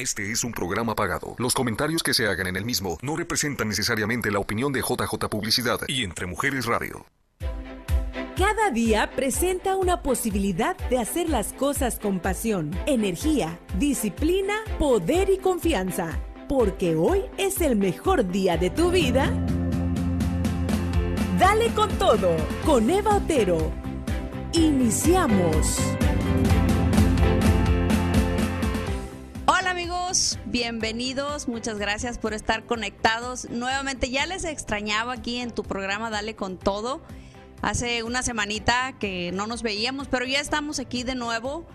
Este es un programa pagado. Los comentarios que se hagan en el mismo no representan necesariamente la opinión de JJ Publicidad y Entre Mujeres Radio. Cada día presenta una posibilidad de hacer las cosas con pasión, energía, disciplina, poder y confianza. Porque hoy es el mejor día de tu vida. Dale con todo, con Eva Otero. Iniciamos. Bienvenidos, muchas gracias por estar conectados. Nuevamente ya les extrañaba aquí en tu programa Dale con todo. Hace una semanita que no nos veíamos, pero ya estamos aquí de nuevo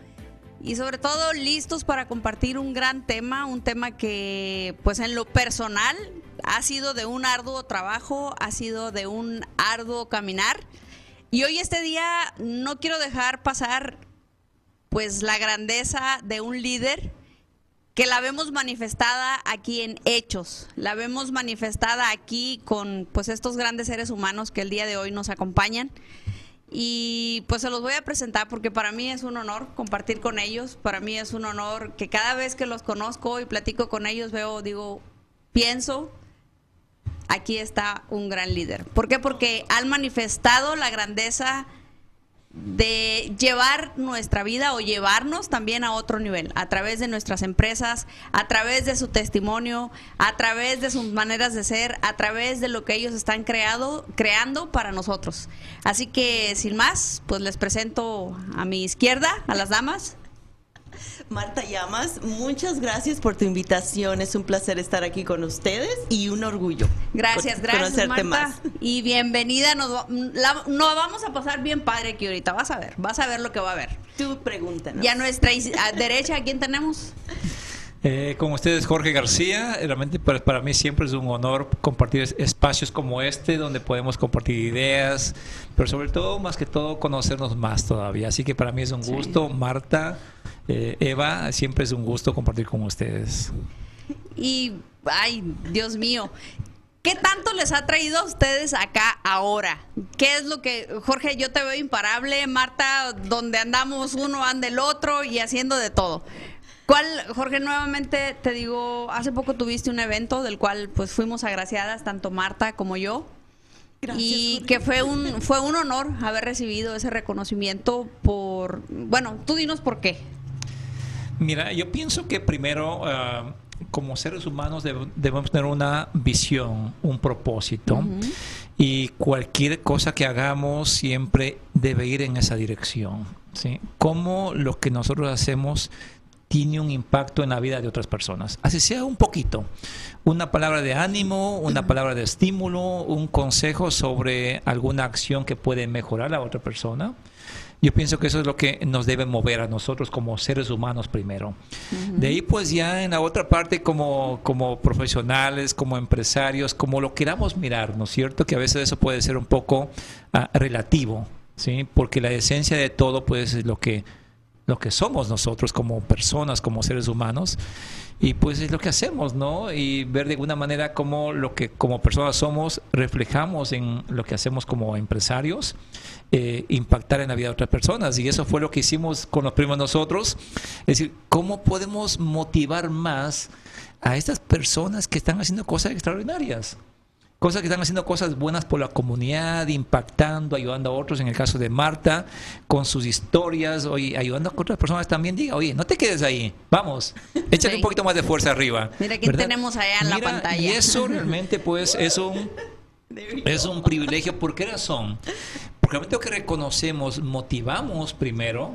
y sobre todo listos para compartir un gran tema, un tema que pues en lo personal ha sido de un arduo trabajo, ha sido de un arduo caminar. Y hoy este día no quiero dejar pasar pues la grandeza de un líder que la vemos manifestada aquí en hechos, la vemos manifestada aquí con pues estos grandes seres humanos que el día de hoy nos acompañan. Y pues se los voy a presentar porque para mí es un honor compartir con ellos, para mí es un honor que cada vez que los conozco y platico con ellos veo, digo, pienso, aquí está un gran líder. ¿Por qué? Porque han manifestado la grandeza de llevar nuestra vida o llevarnos también a otro nivel, a través de nuestras empresas, a través de su testimonio, a través de sus maneras de ser, a través de lo que ellos están creado, creando para nosotros. Así que sin más, pues les presento a mi izquierda, a las damas. Marta Llamas, muchas gracias por tu invitación. Es un placer estar aquí con ustedes y un orgullo. Gracias, gracias Marta. Y bienvenida. Nos, vamos a pasar bien padre aquí ahorita. Vas a ver, vas a ver lo que va a haber. Tu pregunta. Y a nuestra derecha, ¿a quién tenemos? Eh, con ustedes Jorge García, realmente para, para, mí siempre es un honor compartir espacios como este donde podemos compartir ideas, pero sobre todo, más que todo, conocernos más todavía. Así que para mí es un gusto, Marta, eh, Eva, siempre es un gusto compartir con ustedes. Y, ay, Dios mío, ¿Qué tanto les ha traído a ustedes acá ahora? ¿Qué es lo que, Jorge, yo te veo imparable, Marta, donde andamos uno anda el otro y haciendo de todo? ¿Cuál, Jorge, nuevamente te digo, hace poco tuviste un evento del cual pues fuimos agraciadas, tanto Marta como yo. y que fue un fue un honor haber recibido ese reconocimiento por bueno tú dinos por qué Mira, yo pienso que primero, ah, como seres humanos, debemos tener una visión, un propósito. Y cualquier cosa que hagamos siempre debe ir en esa dirección. ¿sí? Cómo lo que nosotros hacemos tiene un impacto en la vida de otras personas. Así sea un poquito. Una palabra de ánimo, una palabra de estímulo, un consejo sobre alguna acción que puede mejorar a otra persona. Yo pienso que eso es lo que nos debe mover a nosotros como seres humanos primero. De ahí pues ya en la otra parte como, como profesionales, como empresarios, como lo queramos mirar, ¿no es cierto? Que a veces eso puede ser un poco ah, relativo, ¿sí? Porque la esencia de todo pues es lo que, lo que somos nosotros como personas, como seres humanos y pues es lo que hacemos, ¿no? Y ver de alguna manera cómo lo que como personas somos reflejamos en lo que hacemos como empresarios, eh, impactar en la vida de otras personas. Y eso fue lo que hicimos con los primos nosotros. Es decir, ¿cómo podemos motivar más a estas personas que están haciendo cosas extraordinarias? Cosas que están haciendo cosas buenas por la comunidad, impactando, ayudando a otros, en el caso de Marta, con sus historias, oye, ayudando a otras personas también, diga, oye, no te quedes ahí, vamos, échale un poquito más de fuerza arriba. Mira quién tenemos allá en la pantalla. Y eso realmente pues es un, es un privilegio, ¿por qué razón? Porque realmente lo que reconocemos, motivamos primero,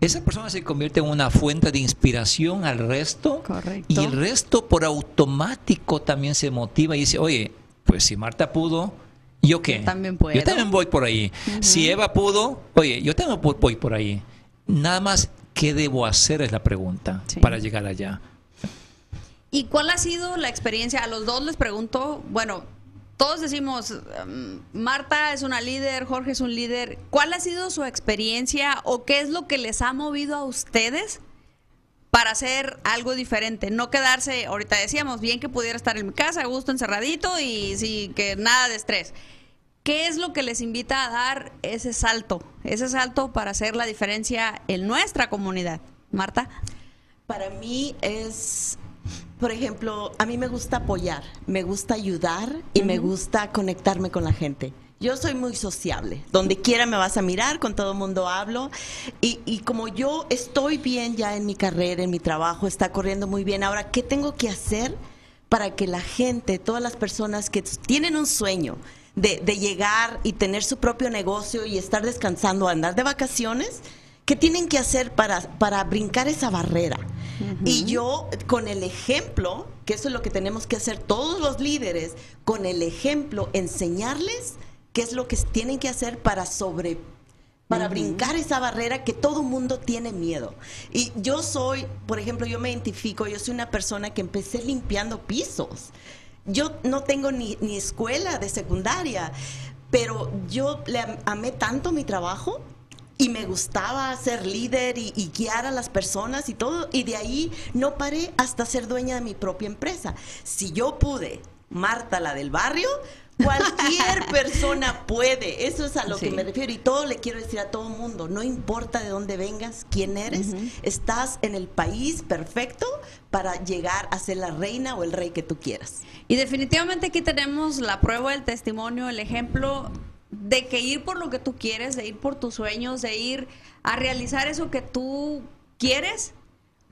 esa persona se convierte en una fuente de inspiración al resto Correcto. y el resto por automático también se motiva y dice, oye, pues si Marta pudo, ¿yo qué? Yo también puedo. Yo también voy por ahí. Si Eva pudo, oye, yo también voy por ahí. Nada más, ¿qué debo hacer? Es la pregunta para llegar allá. ¿Y cuál ha sido la experiencia? A los dos les pregunto, bueno, todos decimos, mm, Marta es una líder, Jorge es un líder. ¿Cuál ha sido su experiencia o qué es lo que les ha movido a ustedes para hacer algo diferente, no quedarse, ahorita decíamos, bien que pudiera estar en mi casa, a gusto, encerradito y sí, que nada de estrés. ¿Qué es lo que les invita a dar ese salto, ese salto para hacer la diferencia en nuestra comunidad? Marta. Para mí es Por ejemplo, a mí me gusta apoyar, me gusta ayudar y me gusta conectarme con la gente. Yo soy muy sociable. Donde quiera me vas a mirar, con todo el mundo hablo. Y, y, como yo estoy bien ya en mi carrera, en mi trabajo, está corriendo muy bien. Ahora, ¿qué tengo que hacer para que la gente, todas las personas que tienen un sueño de, de llegar y tener su propio negocio y estar descansando, andar de vacaciones, ¿qué tienen que hacer para, para brincar esa barrera? Y yo, con el ejemplo, que eso es lo que tenemos que hacer todos los líderes, con el ejemplo, enseñarles qué es lo que tienen que hacer para sobre para brincar esa barrera que todo mundo tiene miedo. Y yo soy, por ejemplo, yo me identifico, yo soy una persona que empecé limpiando pisos. Yo no tengo ni, ni escuela de secundaria, pero yo le amé tanto mi trabajo y me gustaba ser líder y, y, guiar a las personas y todo, y de ahí no paré hasta ser dueña de mi propia empresa. Si yo pude, Marta, la del barrio, Cualquier persona puede, eso es a lo sí. que me refiero y todo le quiero decir a todo mundo, no importa de dónde vengas, quién eres, uh -huh. estás en el país perfecto para llegar a ser la reina o el rey que tú quieras. Y definitivamente aquí tenemos la prueba, el testimonio, el ejemplo de que ir por lo que tú quieres, de ir por tus sueños, de ir a realizar eso que tú quieres,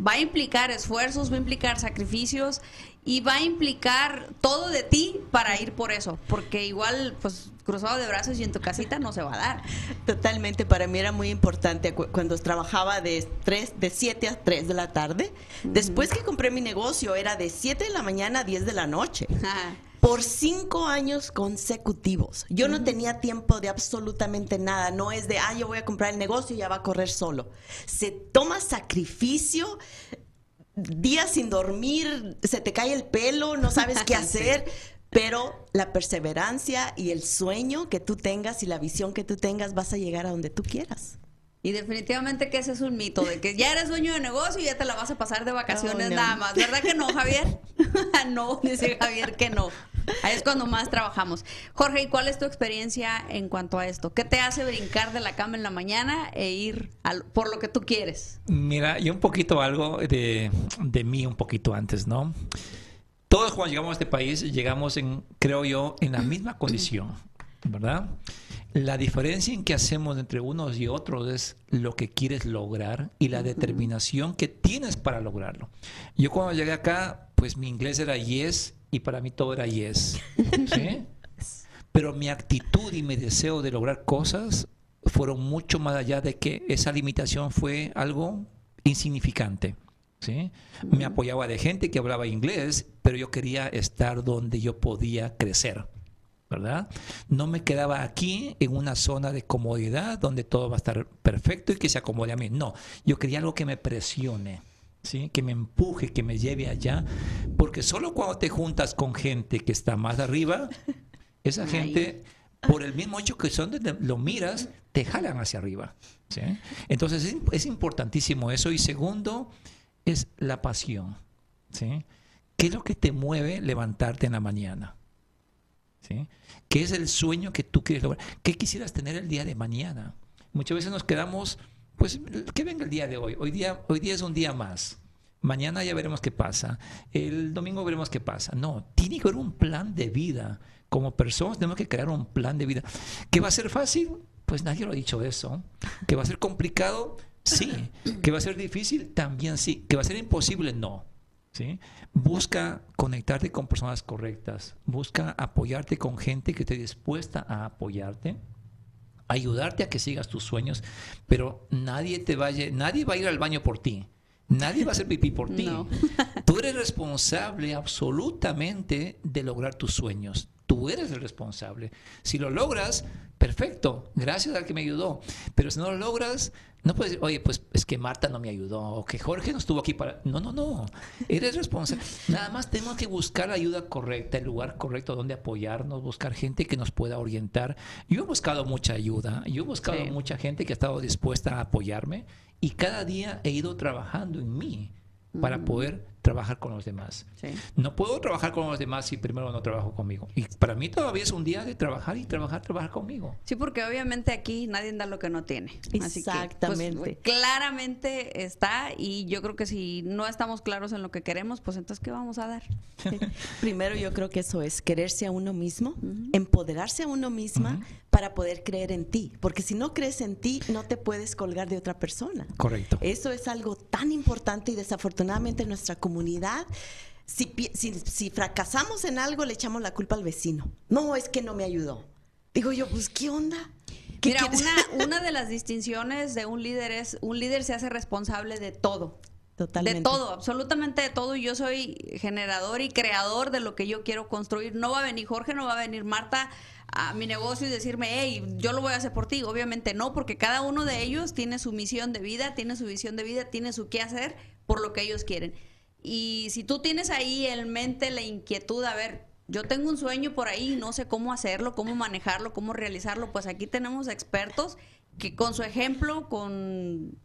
va a implicar esfuerzos, va a implicar sacrificios y va a implicar todo de ti para ir por eso, porque igual, pues cruzado de brazos y en tu casita no se va a dar. Totalmente, para mí era muy importante cuando trabajaba de 3, de 7 a 3 de la tarde. Uh -huh. Después que compré mi negocio era de 7 de la mañana a 10 de la noche. Por cinco años consecutivos. Yo uh -huh. no tenía tiempo de absolutamente nada. No es de, ah, yo voy a comprar el negocio y ya va a correr solo. Se toma sacrificio, días sin dormir, se te cae el pelo, no sabes qué hacer. sí. Pero la perseverancia y el sueño que tú tengas y la visión que tú tengas vas a llegar a donde tú quieras. Y definitivamente que ese es un mito, de que ya eres dueño de negocio y ya te la vas a pasar de vacaciones oh, no. nada más. ¿Verdad que no, Javier? no, dice Javier que no. Ahí es cuando más trabajamos. Jorge, ¿y cuál es tu experiencia en cuanto a esto? ¿Qué te hace brincar de la cama en la mañana e ir al, por lo que tú quieres? Mira, yo un poquito algo de, de mí un poquito antes, ¿no? Todos cuando llegamos a este país llegamos en, creo yo, en la misma condición, ¿verdad? La diferencia en que hacemos entre unos y otros es lo que quieres lograr y la determinación que tienes para lograrlo. Yo cuando llegué acá, pues mi inglés era yes y para mí todo era yes. ¿sí? Pero mi actitud y mi deseo de lograr cosas fueron mucho más allá de que esa limitación fue algo insignificante. ¿sí? Me apoyaba de gente que hablaba inglés, pero yo quería estar donde yo podía crecer. ¿verdad? No me quedaba aquí en una zona de comodidad donde todo va a estar perfecto y que se acomode a mí. No, yo quería algo que me presione, ¿sí? que me empuje, que me lleve allá, porque solo cuando te juntas con gente que está más arriba, esa gente, por el mismo hecho que son donde lo miras, te jalan hacia arriba. ¿sí? Entonces es, es importantísimo eso. Y segundo, es la pasión. ¿sí? ¿Qué es lo que te mueve levantarte en la mañana? ¿Sí? ¿Qué es el sueño que tú quieres lograr? ¿Qué quisieras tener el día de mañana? Muchas veces nos quedamos, pues, que venga el día de hoy. Hoy día, hoy día es un día más. Mañana ya veremos qué pasa. El domingo veremos qué pasa. No, tiene que haber un plan de vida. Como personas tenemos que crear un plan de vida. ¿Que va a ser fácil? Pues nadie lo ha dicho eso. ¿Que va a ser complicado? Sí. ¿Que va a ser difícil? También sí. ¿Que va a ser imposible? No. ¿Sí? Busca conectarte con personas correctas, busca apoyarte con gente que esté dispuesta a apoyarte, ayudarte a que sigas tus sueños, pero nadie te vaya, nadie va a ir al baño por ti. Nadie va a hacer pipí por ti. No. Tú eres responsable absolutamente de lograr tus sueños. Tú eres el responsable. Si lo logras, perfecto. Gracias al que me ayudó. Pero si no lo logras, no puedes decir, oye, pues es que Marta no me ayudó, o que Jorge no estuvo aquí para. No, no, no. Eres responsable. Nada más tenemos que buscar la ayuda correcta, el lugar correcto donde apoyarnos, buscar gente que nos pueda orientar. Yo he buscado mucha ayuda, yo he buscado sí. mucha gente que ha estado dispuesta a apoyarme y cada día he ido trabajando en mí para mm. poder trabajar con los demás. Sí. No puedo trabajar con los demás si primero no trabajo conmigo. Y para mí todavía es un día de trabajar y trabajar, trabajar conmigo. Sí, porque obviamente aquí nadie da lo que no tiene. Así que, pues, Exactamente. claramente está y yo creo que si no estamos claros en lo que queremos, pues entonces ¿qué vamos a dar? Primero yo creo que eso es quererse a uno mismo, empoderarse a uno misma para poder creer en ti, porque si no crees en ti no te puedes colgar de otra persona. Correcto. Eso es algo tan importante y desafortunadamente en nuestra comunidad si, pi- si, si fracasamos en algo le echamos la culpa al vecino. No, es que no me ayudó. Digo yo, pues ¿qué onda? ¿Qué Mira, una, una de las distinciones de un líder es, un líder se hace responsable de todo. Totalmente. De todo, absolutamente de todo. Y yo soy generador y creador de lo que yo quiero construir. No va a venir Jorge, no va a venir Marta a mi negocio y decirme, hey, yo lo voy a hacer por ti. Obviamente no, porque cada uno de ellos tiene su misión de vida, tiene su visión de vida, tiene su qué hacer por lo que ellos quieren. Y si tú tienes ahí en mente la inquietud, a ver, yo tengo un sueño por ahí, no sé cómo hacerlo, cómo manejarlo, cómo realizarlo, pues aquí tenemos expertos que con su ejemplo, con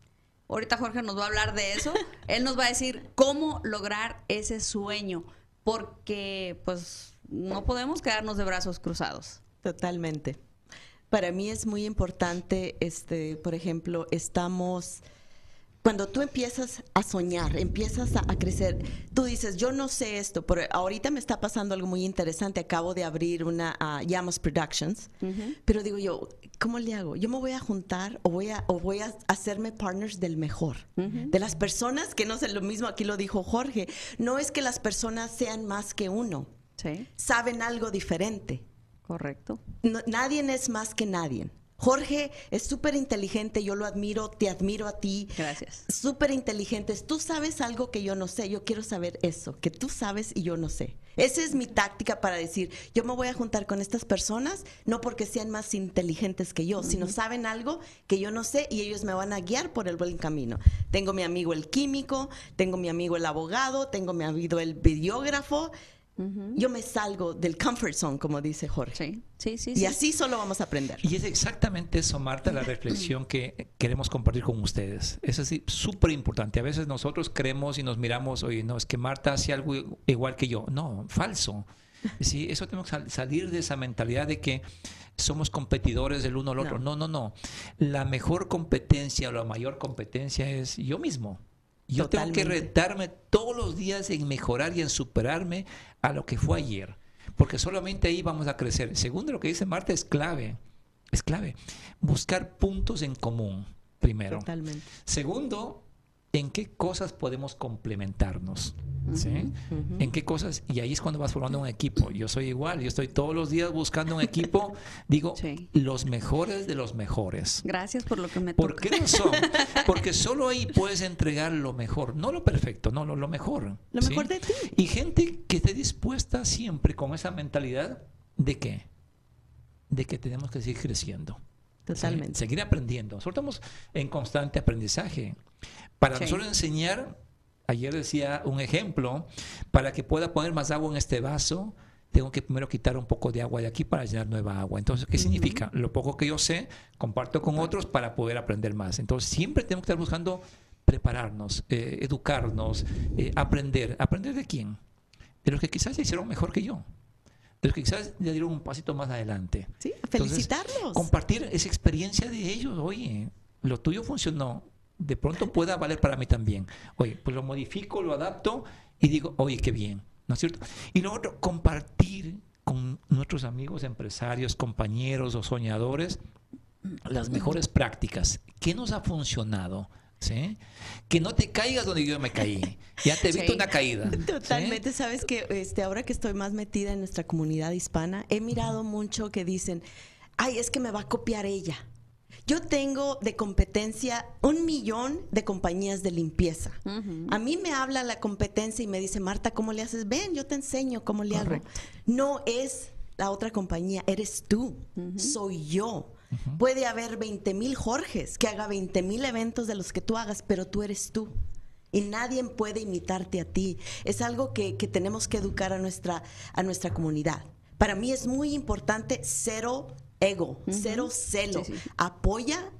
Ahorita Jorge nos va a hablar de eso. Él nos va a decir cómo lograr ese sueño, porque pues no podemos quedarnos de brazos cruzados. Totalmente. Para mí es muy importante, este, por ejemplo, estamos cuando tú empiezas a soñar, empiezas a, a crecer, tú dices, yo no sé esto, pero ahorita me está pasando algo muy interesante. Acabo de abrir una ah, Llamas Productions, pero digo yo, ¿cómo le hago? Yo me voy a juntar o voy a, o voy a hacerme partners del mejor, de las personas que no sé lo mismo. Aquí lo dijo Jorge. No es que las personas sean más que uno, Sí, saben algo diferente. correcto. No- nadie es más que nadie. Jorge es súper inteligente, yo lo admiro, te admiro a ti. Gracias. Súper inteligentes. Tú sabes algo que yo no sé, yo quiero saber eso, que tú sabes y yo no sé. Esa es mi táctica para decir, yo me voy a juntar con estas personas, no porque sean más inteligentes que yo, sino saben algo que yo no sé y ellos me van a guiar por el buen camino. Tengo mi amigo el químico, tengo mi amigo el abogado, tengo mi amigo el videógrafo. Yo me salgo del comfort zone, como dice Jorge. Sí, sí, sí. Y sí. así solo vamos a aprender. Y es exactamente eso, Marta, la reflexión que queremos compartir con ustedes. Es así, súper importante. A veces nosotros creemos y nos miramos, oye, no, es que Marta hace algo igual que yo. No, falso. Sí, eso tenemos que sal- salir de esa mentalidad de que somos competidores del uno al otro. No, no, no. La mejor competencia o la mayor competencia es yo mismo. Yo tengo que retarme todos los días en mejorar y en superarme a lo que fue ayer. Porque solamente ahí vamos a crecer. Segundo, lo que dice Marta es clave. Es clave. Buscar puntos en común, primero. Totalmente. Segundo, en qué cosas podemos complementarnos. ¿sí? En qué cosas, y ahí es cuando vas formando un equipo. Yo soy igual, yo estoy todos los días buscando un equipo, digo, Sí. los mejores de los mejores. Gracias por lo que me ¿Por toca. qué razón? Porque solo ahí puedes entregar lo mejor, no lo perfecto, no, lo, lo mejor. Lo ¿sí? mejor de ti. Y gente que esté dispuesta siempre con esa mentalidad de qué? De que tenemos que seguir creciendo. Totalmente. Seguir aprendiendo. Nosotros estamos en constante aprendizaje. Para Sí. nosotros enseñar, ayer decía un ejemplo, para que pueda poner más agua en este vaso, tengo que primero quitar un poco de agua de aquí para llenar nueva agua. Entonces, ¿qué significa? Lo poco que yo sé, comparto con otros para poder aprender más. Entonces, siempre tenemos que estar buscando prepararnos, eh, educarnos, eh, aprender. ¿Aprender de quién? De los que quizás ya hicieron mejor que yo. De los que quizás ya dieron un pasito más adelante. Sí, Entonces, felicitarlos. compartir esa experiencia de ellos. Oye, lo tuyo funcionó. De pronto pueda valer para mí también. Oye, pues lo modifico, lo adapto y digo, oye, qué bien. ¿No es cierto? Y lo otro, compartir con nuestros amigos empresarios, compañeros o soñadores las mejores prácticas. ¿Qué nos ha funcionado? ¿Sí? Que no te caigas donde yo me caí. Ya te evito Sí. una caída. ¿sí? Totalmente, sabes que este, ahora que estoy más metida en nuestra comunidad hispana, he mirado mucho que dicen, ay, es que me va a copiar ella. Yo tengo de competencia un millón de compañías de limpieza. A mí me habla la competencia y me dice, Marta, ¿cómo le haces? Ven, yo te enseño cómo le hago. No es la otra compañía, eres tú, soy yo. Puede haber 20 mil Jorges que haga 20 mil eventos de los que tú hagas, pero tú eres tú. Y nadie puede imitarte a ti. Es algo que, que tenemos que educar a nuestra, a nuestra comunidad. Para mí es muy importante cero ego, cero celo. Sí, sí. Apoya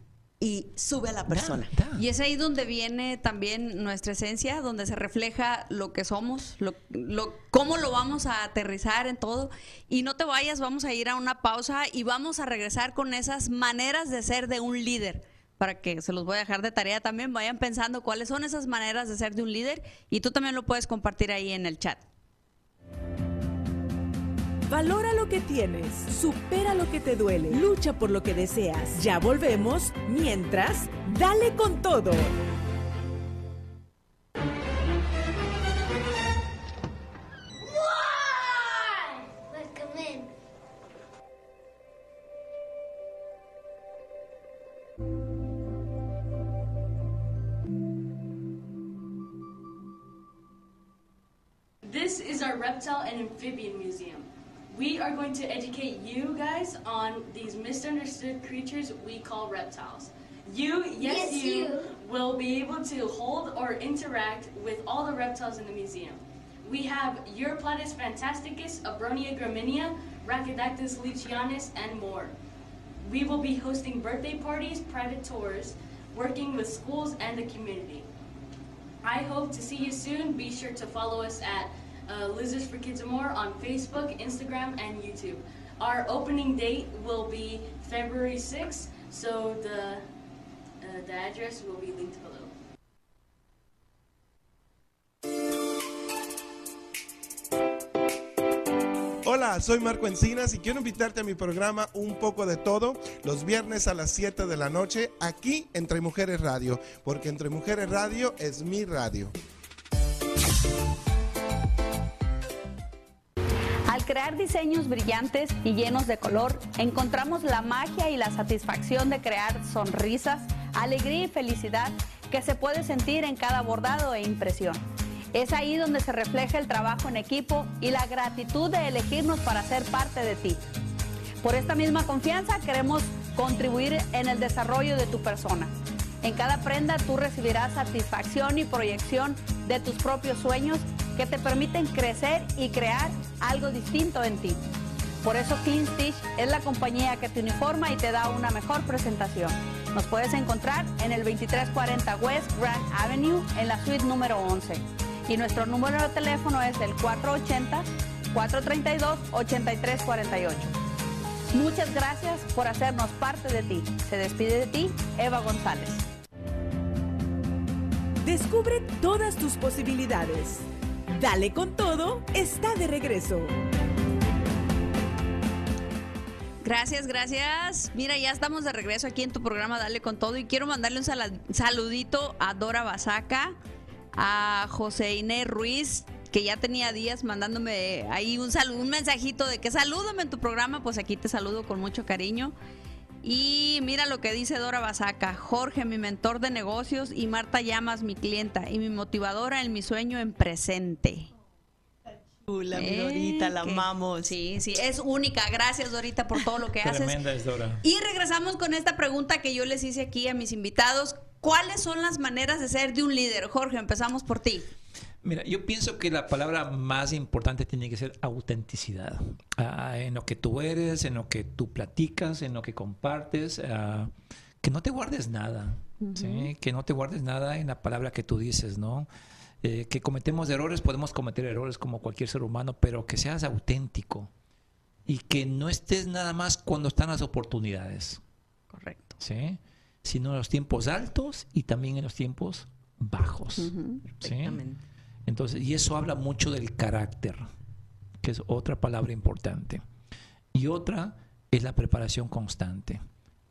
y sube a la persona. Da, da. Y es ahí donde viene también nuestra esencia, donde se refleja lo que somos, lo, lo- cómo lo vamos a aterrizar en todo. Y no te vayas, vamos a ir a una pausa y vamos a regresar con esas maneras de ser de un líder. Para que se los voy a dejar de tarea también, vayan pensando cuáles son esas maneras de ser de un líder y tú también lo puedes compartir ahí en el chat. Valora lo que tienes, supera lo que te duele, lucha por lo que deseas. Ya volvemos, mientras, dale con todo. This is our reptile and amphibian going to educate you guys on these misunderstood creatures we call reptiles. You, yes, Yes, you, you. will be able to hold or interact with all the reptiles in the museum. We have Europlatus fantasticus, Abronia graminia, Rhacodactylus lucianus, and more. We will be hosting birthday parties, private tours, working with schools and the community. I hope to see you soon. Be sure to follow us at uh, Lizards for Kids and More on Facebook, Instagram, and YouTube. Our opening date will be February 6th, so the uh, the address will be linked below. Hola, soy Marco Encinas y quiero invitarte a mi programa Un poco de todo los viernes a las 7 de la noche aquí Entre Mujeres Radio, porque Entre Mujeres Radio es mi radio. Crear diseños brillantes y llenos de color, encontramos la magia y la satisfacción de crear sonrisas, alegría y felicidad que se puede sentir en cada bordado e impresión. Es ahí donde se refleja el trabajo en equipo y la gratitud de elegirnos para ser parte de ti. Por esta misma confianza queremos contribuir en el desarrollo de tu persona. En cada prenda tú recibirás satisfacción y proyección de tus propios sueños que te permiten crecer y crear algo distinto en ti. Por eso Clean Stitch es la compañía que te uniforma y te da una mejor presentación. Nos puedes encontrar en el 2340 West Grand Avenue en la suite número 11. Y nuestro número de teléfono es el 480-432-8348. Muchas gracias por hacernos parte de ti. Se despide de ti, Eva González. Descubre todas tus posibilidades. Dale con todo, está de regreso. Gracias, gracias. Mira, ya estamos de regreso aquí en tu programa Dale con todo y quiero mandarle un saludito a Dora Basaca, a José Inés Ruiz, que ya tenía días mandándome ahí un un mensajito de que salúdame en tu programa, pues aquí te saludo con mucho cariño. Y mira lo que dice Dora Basaca, Jorge, mi mentor de negocios, y Marta Llamas, mi clienta, y mi motivadora en mi sueño en presente. Chula, mi Eh, Dorita, la que- amamos. Sí, sí, es única. Gracias, Dorita, por todo lo que haces. Tremenda es Dora. Y regresamos con esta pregunta que yo les hice aquí a mis invitados. ¿Cuáles son las maneras de ser de un líder? Jorge, empezamos por ti. Mira, yo pienso que la palabra más importante tiene que ser autenticidad. Ah, en lo que tú eres, en lo que tú platicas, en lo que compartes. ah, que no te guardes nada. ¿sí? Que no te guardes nada en la palabra que tú dices, ¿no? Eh, que cometemos errores, podemos cometer errores como cualquier ser humano, pero que seas auténtico. Y que no estés nada más cuando están las oportunidades. Correcto. ¿sí? Sino en los tiempos altos y también en los tiempos bajos. ¿sí? Entonces, y eso habla mucho del carácter, que es otra palabra importante. Y otra es la preparación constante.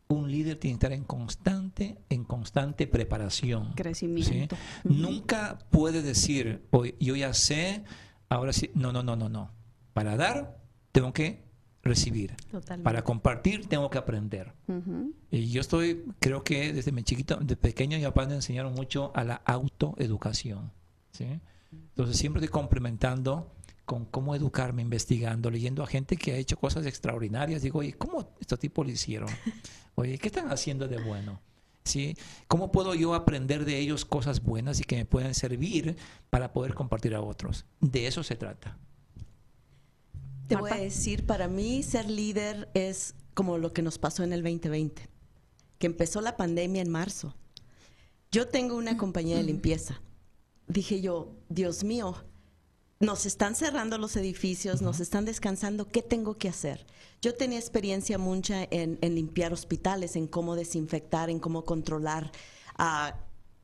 Un líder tiene que estar en constante, en constante preparación. Crecimiento. ¿sí? Nunca puede decir, "Oye, yo ya sé, ahora sí. No, no, no, no, no. Para dar, tengo que recibir. Totalmente. Para compartir, tengo que aprender. Y yo estoy, creo que desde mi chiquito, de pequeño, mi papá me enseñaron mucho a la autoeducación. ¿sí? Entonces siempre estoy complementando con cómo educarme, investigando, leyendo a gente que ha hecho cosas extraordinarias. Digo, oye, ¿cómo estos tipos lo hicieron? Oye, ¿qué están haciendo de bueno? ¿Sí? ¿Cómo puedo yo aprender de ellos cosas buenas y que me puedan servir para poder compartir a otros? De eso se trata. Te voy a decir, para mí ser líder es como lo que nos pasó en el 2020. que empezó la pandemia en marzo. Yo tengo una compañía de limpieza. Dije yo, Dios mío, nos están cerrando los edificios, nos están descansando, ¿qué tengo que hacer? Yo tenía experiencia mucha en, en limpiar hospitales, en cómo desinfectar, en cómo controlar ah,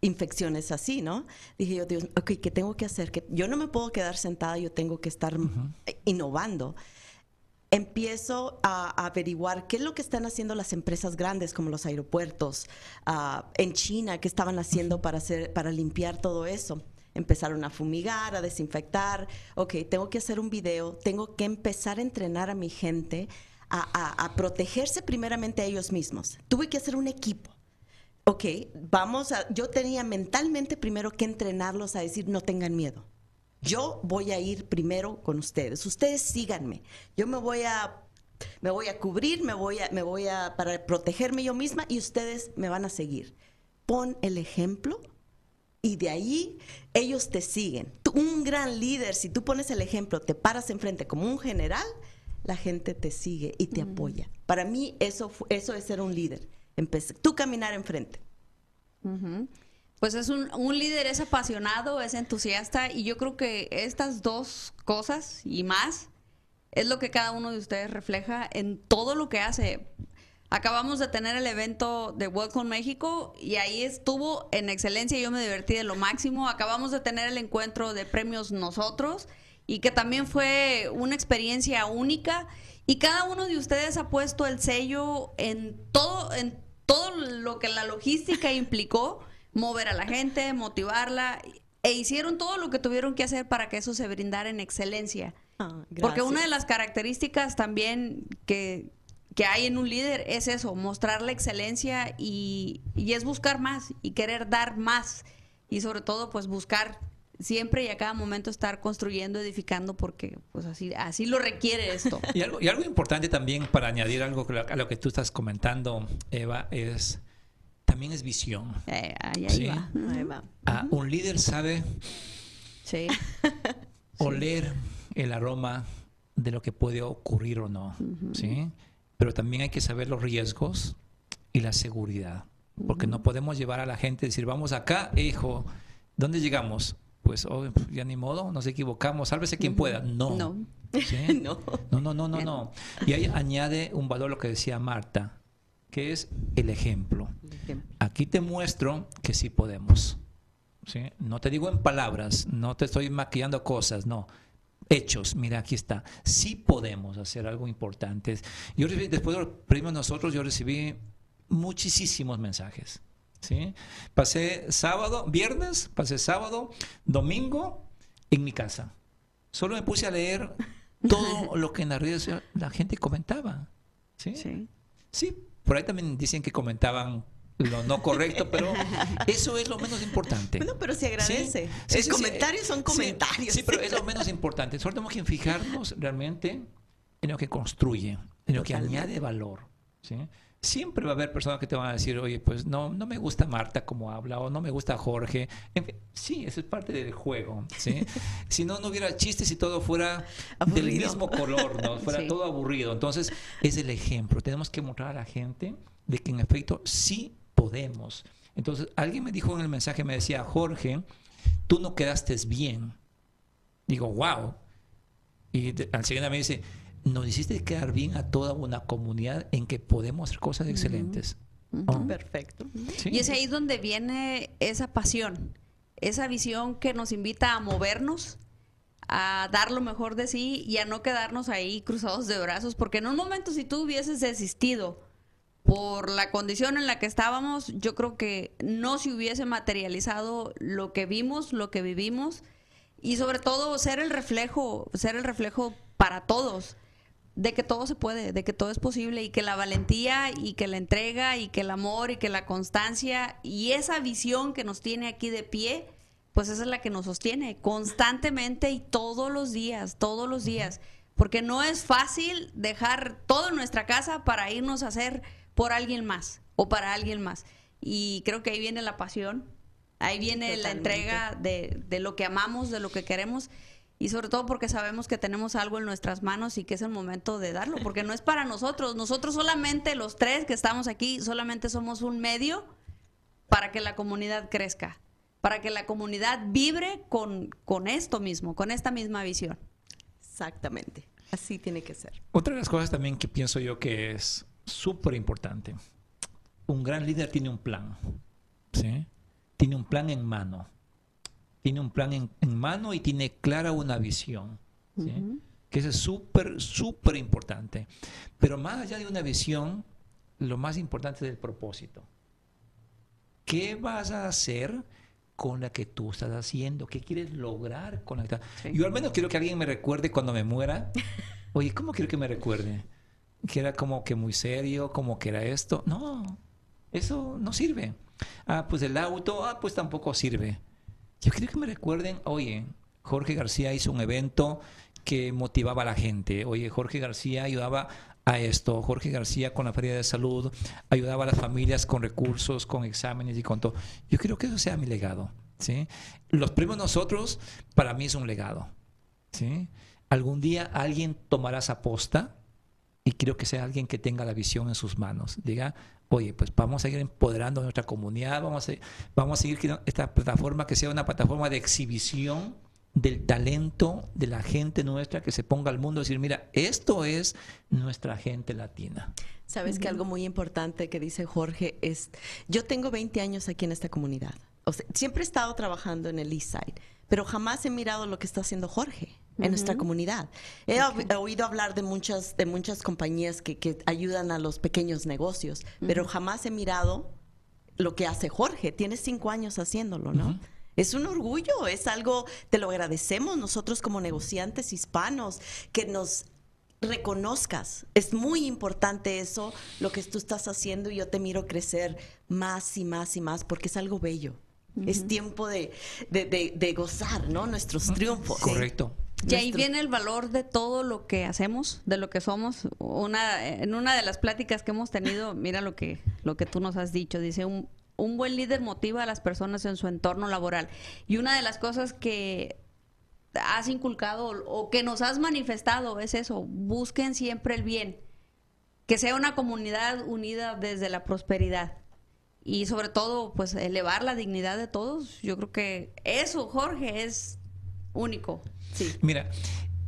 infecciones así, ¿no? Dije yo, Dios, ok, ¿qué tengo que hacer? Que yo no me puedo quedar sentada, yo tengo que estar innovando. Empiezo a, a averiguar qué es lo que están haciendo las empresas grandes como los aeropuertos ah, en China, qué estaban haciendo para hacer, para limpiar todo eso empezaron a fumigar, a desinfectar. Ok, tengo que hacer un video, tengo que empezar a entrenar a mi gente a, protegerse primeramente a ellos mismos. Tuve que hacer un equipo. Ok, vamos a. Yo tenía mentalmente primero que entrenarlos a decir no tengan miedo. Yo voy a ir primero con ustedes. Ustedes síganme. Yo me voy a me voy a cubrir, me voy a me voy a para protegerme yo misma y ustedes me van a seguir. Pon el ejemplo y de ahí ellos te siguen. Tú- un gran líder, si tú pones el ejemplo, te paras enfrente como un general, la gente te sigue y te apoya. Para mí eso eso es ser un líder. Empecé, tú caminar enfrente. Pues es un, un líder, es apasionado, es entusiasta y yo creo que estas dos cosas y más es lo que cada uno de ustedes refleja en todo lo que hace. Acabamos de tener el evento de Welcome México y ahí estuvo en excelencia, yo me divertí de lo máximo. Acabamos de tener el encuentro de premios nosotros y que también fue una experiencia única y cada uno de ustedes ha puesto el sello en todo en todo lo que la logística implicó, mover a la gente, motivarla e hicieron todo lo que tuvieron que hacer para que eso se brindara en excelencia. Ah, Porque una de las características también que, que hay en un líder es eso, mostrar la excelencia y, y es buscar más y querer dar más y sobre todo pues buscar siempre y a cada momento estar construyendo, edificando porque pues así, así lo requiere esto. Y algo, y algo importante también para añadir algo que- a lo que tú estás comentando, Eva, es también es visión. Eh, ahí, ahí Sí. va. Ahí va. Ah, un líder sabe Sí. oler el aroma de lo que puede ocurrir o no, ¿sí? Pero también hay que saber los riesgos y la seguridad, porque no podemos llevar a la gente y decir, vamos acá, hijo, ¿dónde llegamos? Pues oh, ya ni modo, nos equivocamos, sálvese quien pueda. No. No. ¿sí? No. No, no, no, no, no. Y ahí añade un valor lo que decía Marta, que es el ejemplo. Aquí te muestro que sí podemos. ¿sí? No te digo en palabras, no te estoy maquillando cosas, no. Hechos, mira, aquí está. Sí podemos hacer algo importante. Yo recibí, después de los premios nosotros, yo recibí muchísimos mensajes. ¿sí? Pasé sábado, viernes, pasé sábado, domingo en mi casa. Solo me puse a leer todo lo que en las redes la gente comentaba. ¿sí? Sí. Sí, por ahí también dicen que comentaban lo no correcto, pero eso es lo menos importante. Bueno, pero se agradece. Sí, sí, sí, comentarios son comentarios. Sí, pero es lo menos importante. Solo tenemos que fijarnos realmente en lo que construye, en lo que Totalmente. añade valor. Siempre va a haber personas que te van a decir, oye, pues no, no me gusta Marta como habla, o no me gusta Jorge. En fin, sí, eso es parte del juego. si no, no hubiera chistes y todo fuera del Aburrido. mismo color, ¿no? fuera todo aburrido. Entonces, es el ejemplo. Tenemos que mostrar a la gente de que en efecto sí podemos. Entonces, alguien me dijo en el mensaje, me decía, Jorge, tú no quedaste bien. Digo, wow. Y de- al siguiente me dice, nos hiciste quedar bien a toda una comunidad en que podemos hacer cosas excelentes. Oh, Perfecto. sí. Y es ahí donde viene esa pasión, esa visión que nos invita a movernos, a dar lo mejor de sí y a no quedarnos ahí cruzados de brazos, porque en un momento si tú hubieses desistido por la condición en la que estábamos, yo creo que no se hubiese materializado lo que vimos, lo que vivimos y sobre todo ser el reflejo, ser el reflejo para todos de que todo se puede, de que todo es posible y que la valentía y que la entrega y que el amor y que la constancia y esa visión que nos tiene aquí de pie, pues esa es la que nos sostiene constantemente y todos los días, todos los días, porque no es fácil dejar todo en nuestra casa para irnos a hacer por alguien más o para alguien más. Y creo que ahí viene la pasión, ahí viene la Totalmente. entrega de, de lo que amamos, de lo que queremos y sobre todo porque sabemos que tenemos algo en nuestras manos y que es el momento de darlo, porque no es para nosotros, nosotros solamente los tres que estamos aquí, solamente somos un medio para que la comunidad crezca, para que la comunidad vibre con, con esto mismo, con esta misma visión. Exactamente, así tiene que ser. Otra de las cosas también que pienso yo que es súper importante, un gran líder tiene un plan, ¿sí? Tiene un plan en mano tiene un plan en, mano y tiene clara una visión. Que eso es súper, súper importante. Pero más allá de una visión, lo más importante es el propósito. ¿Qué vas a hacer con la que tú estás haciendo? ¿Qué quieres lograr con la que Yo al menos quiero que alguien me recuerde cuando me muera. Oye, ¿cómo quiero que me recuerde? Que era como que muy serio, como que era esto. No, eso no sirve. Ah, pues el auto, ah, pues tampoco sirve. Yo quiero que me recuerden, oye, Jorge García hizo un evento que motivaba a la gente. Oye, Jorge García ayudaba a esto. Jorge García con la Feria de Salud ayudaba a las familias con recursos, con exámenes y con todo. Yo quiero que eso sea mi legado. ¿sí? Los premios nosotros, para mí es un legado. ¿sí? Algún día alguien tomará esa posta y quiero que sea alguien que tenga la visión en sus manos. Diga, oye, pues vamos a ir empoderando a nuestra comunidad, vamos a, vamos a seguir esta plataforma que sea una plataforma de exhibición del talento de la gente nuestra que se ponga al mundo y decir, mira, esto es nuestra gente latina. Sabes que algo muy importante que dice Jorge es, yo tengo 20 años aquí en esta comunidad. O sea, siempre he estado trabajando en el East Side, pero jamás he mirado lo que está haciendo Jorge en nuestra comunidad. He, oído hablar de muchas, de muchas compañías que, ayudan a los pequeños negocios, pero jamás he mirado lo que hace Jorge. Tiene cinco años haciéndolo, ¿no? Es un orgullo, es algo, te lo agradecemos nosotros como negociantes hispanos, que nos reconozcas. Es muy importante eso, lo que tú estás haciendo y yo te miro crecer más y más y más porque es algo bello. Es tiempo de, gozar, ¿no? Nuestros triunfos. Correcto. Y ahí viene el valor de todo lo que hacemos, de lo que somos. Una, en una de las pláticas que hemos tenido, mira lo que, lo que tú nos has dicho, dice, un, un buen líder motiva a las personas en su entorno laboral. Y una de las cosas que has inculcado o que nos has manifestado es eso, busquen siempre el bien, que sea una comunidad unida desde la prosperidad y sobre todo pues elevar la dignidad de todos. Yo creo que eso, Jorge, es único. Mira,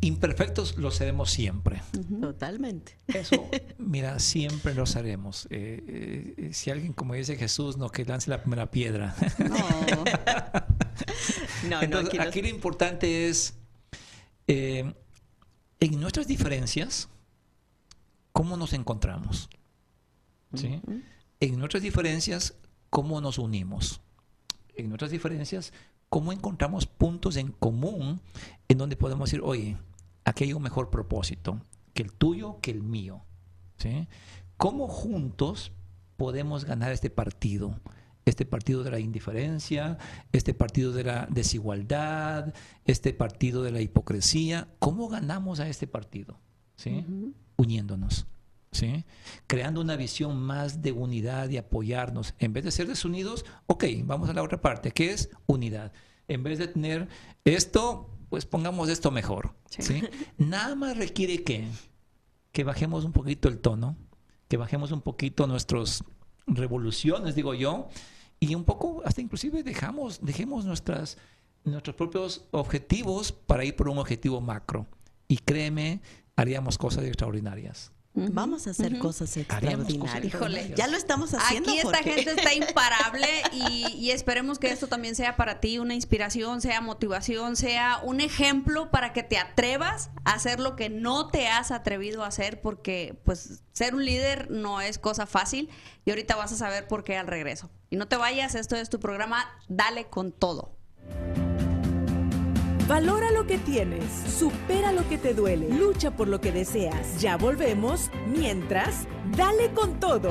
imperfectos lo seremos siempre. Totalmente. Eso, mira, siempre lo seremos. Eh, eh, si alguien, como dice Jesús, no, que lance la primera piedra. No. Entonces, aquí, lo importante es, eh, en nuestras diferencias, ¿cómo nos encontramos? ¿Sí? En nuestras diferencias, ¿cómo nos unimos? En nuestras diferencias, cómo encontramos puntos en común en donde podemos decir, oye, aquí hay un mejor propósito que el tuyo, que el mío. ¿sí? ¿Cómo juntos podemos ganar este partido? Este partido de la indiferencia, este partido de la desigualdad, este partido de la hipocresía. ¿Cómo ganamos a este partido? ¿Sí? Uniéndonos. ¿Sí? creando una visión más de unidad y apoyarnos. En vez de ser desunidos, ok, vamos a la otra parte, que es unidad. En vez de tener esto, pues pongamos esto mejor. Sí. Nada más requiere que, que bajemos un poquito el tono, que bajemos un poquito nuestras revoluciones, digo yo, y un poco, hasta inclusive dejamos, dejemos nuestras, nuestros propios objetivos para ir por un objetivo macro. Y créeme, haríamos cosas extraordinarias. Vamos a hacer cosas extraordinarias. ya lo estamos haciendo. Aquí esta gente está imparable y, esperemos que esto también sea para ti una inspiración, sea motivación, sea un ejemplo para que te atrevas a hacer lo que no te has atrevido a hacer, porque pues ser un líder no es cosa fácil y ahorita vas a saber por qué al regreso. Y no te vayas, esto es tu programa, dale con todo. Valora lo que tienes, supera lo que te duele, lucha por lo que deseas. Ya volvemos, mientras, dale con todo.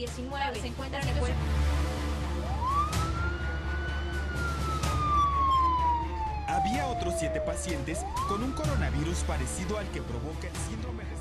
COVID-19. Se encuentran en Había otros siete pacientes con un coronavirus parecido al que provoca el síndrome respiratorio.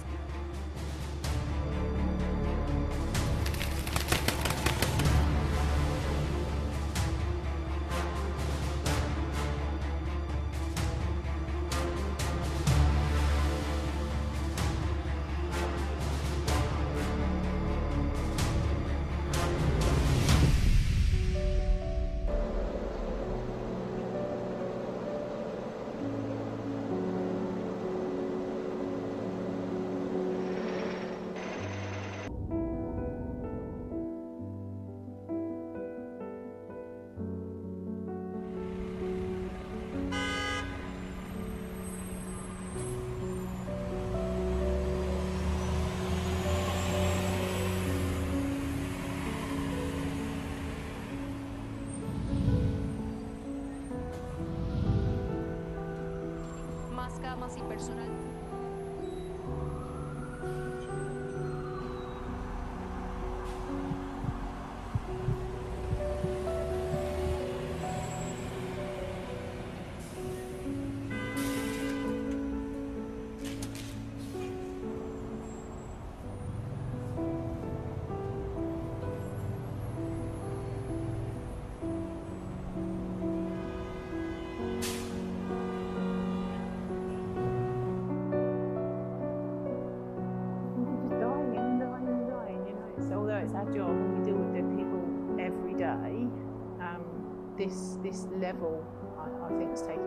Level, I, I think, has taken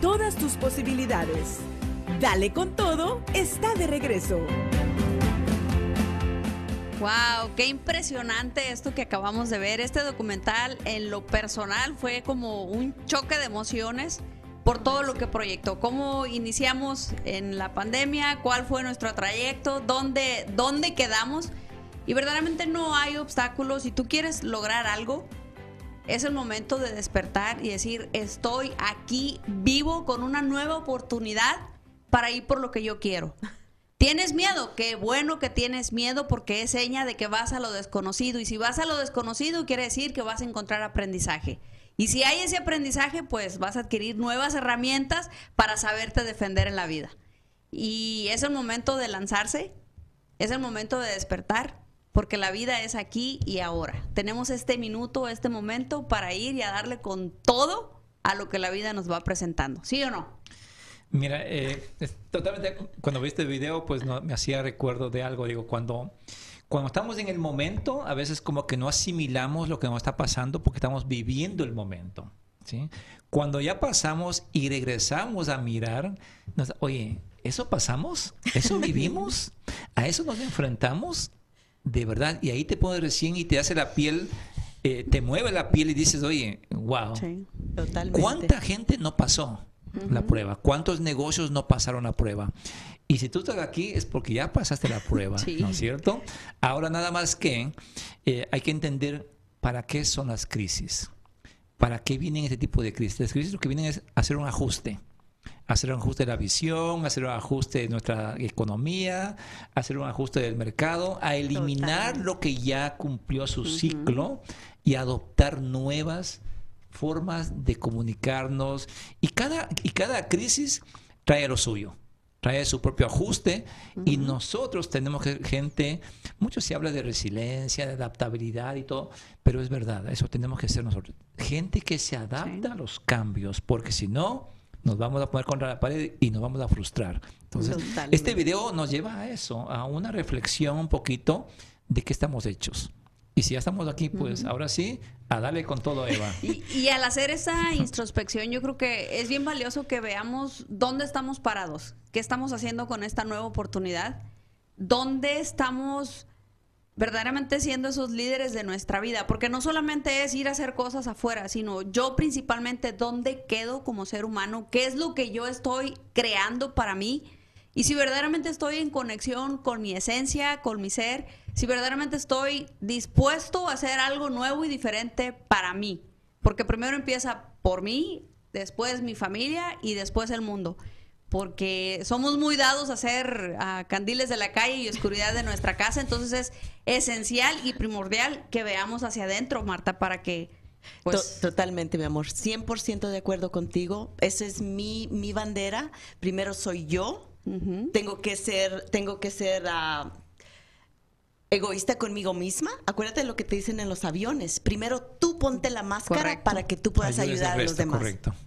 todas tus posibilidades. Dale con todo, está de regreso. Wow, qué impresionante esto que acabamos de ver. Este documental en lo personal fue como un choque de emociones por todo lo que proyectó. Cómo iniciamos en la pandemia, cuál fue nuestro trayecto, dónde, dónde quedamos. Y verdaderamente no hay obstáculos. Si tú quieres lograr algo, es el momento de despertar y decir, estoy aquí vivo con una nueva oportunidad para ir por lo que yo quiero. ¿Tienes miedo? Qué bueno que tienes miedo porque es seña de que vas a lo desconocido. Y si vas a lo desconocido, quiere decir que vas a encontrar aprendizaje. Y si hay ese aprendizaje, pues vas a adquirir nuevas herramientas para saberte defender en la vida. Y es el momento de lanzarse, es el momento de despertar, porque la vida es aquí y ahora. Tenemos este minuto, este momento para ir y a darle con todo a lo que la vida nos va presentando. ¿Sí o no? Mira, eh, totalmente, cuando viste el video, pues no, me hacía recuerdo de algo. Digo, cuando, cuando estamos en el momento, a veces como que no asimilamos lo que nos está pasando porque estamos viviendo el momento. ¿sí? Cuando ya pasamos y regresamos a mirar, nos, oye, ¿eso pasamos? ¿Eso vivimos? ¿A eso nos enfrentamos? De verdad. Y ahí te pones recién y te hace la piel eh, te mueve la piel y dices, oye, wow, sí, totalmente. ¿cuánta gente no pasó? la prueba. ¿Cuántos negocios no pasaron la prueba? Y si tú estás aquí es porque ya pasaste la prueba, ¿no es cierto? Ahora nada más que eh, hay que entender para qué son las crisis. ¿Para qué vienen este tipo de crisis? Las crisis lo que vienen es hacer un ajuste. Hacer un ajuste de la visión, hacer un ajuste de nuestra economía, hacer un ajuste del mercado, a eliminar lo que ya cumplió su ciclo y adoptar nuevas formas de comunicarnos. Y cada, y cada crisis trae lo suyo, trae su propio ajuste. Y nosotros tenemos que, gente, mucho se habla de resiliencia, de adaptabilidad y todo, pero es verdad, eso tenemos que ser nosotros, gente que se adapta a los cambios, porque si no, nos vamos a poner contra la pared y nos vamos a frustrar. Entonces, este video nos lleva a eso, a una reflexión un poquito de qué estamos hechos. Y si ya estamos aquí, pues ahora sí, a darle con todo, Eva. Y, al hacer esa introspección, yo creo que es bien valioso que veamos dónde estamos parados, qué estamos haciendo con esta nueva oportunidad, dónde estamos verdaderamente siendo esos líderes de nuestra vida, porque no solamente es ir a hacer cosas afuera, sino yo principalmente dónde quedo como ser humano, qué es lo que yo estoy creando para mí y si verdaderamente estoy en conexión con mi esencia, con mi ser, si verdaderamente estoy dispuesto a hacer algo nuevo y diferente para mí. Porque primero empieza por mí, después mi familia y después el mundo. Porque somos muy dados a hacer candiles de la calle y oscuridad de nuestra casa. Entonces es esencial y primordial que veamos hacia adentro, Marta, para que pues... Totalmente, mi amor. 100% de acuerdo contigo. Esa es mi, mi bandera. Primero soy yo, tengo que ser, tengo que ser ah, egoísta conmigo misma. Acuérdate de lo que te dicen en los aviones. Primero tú ponte la máscara para que tú puedas ayudar a los demás.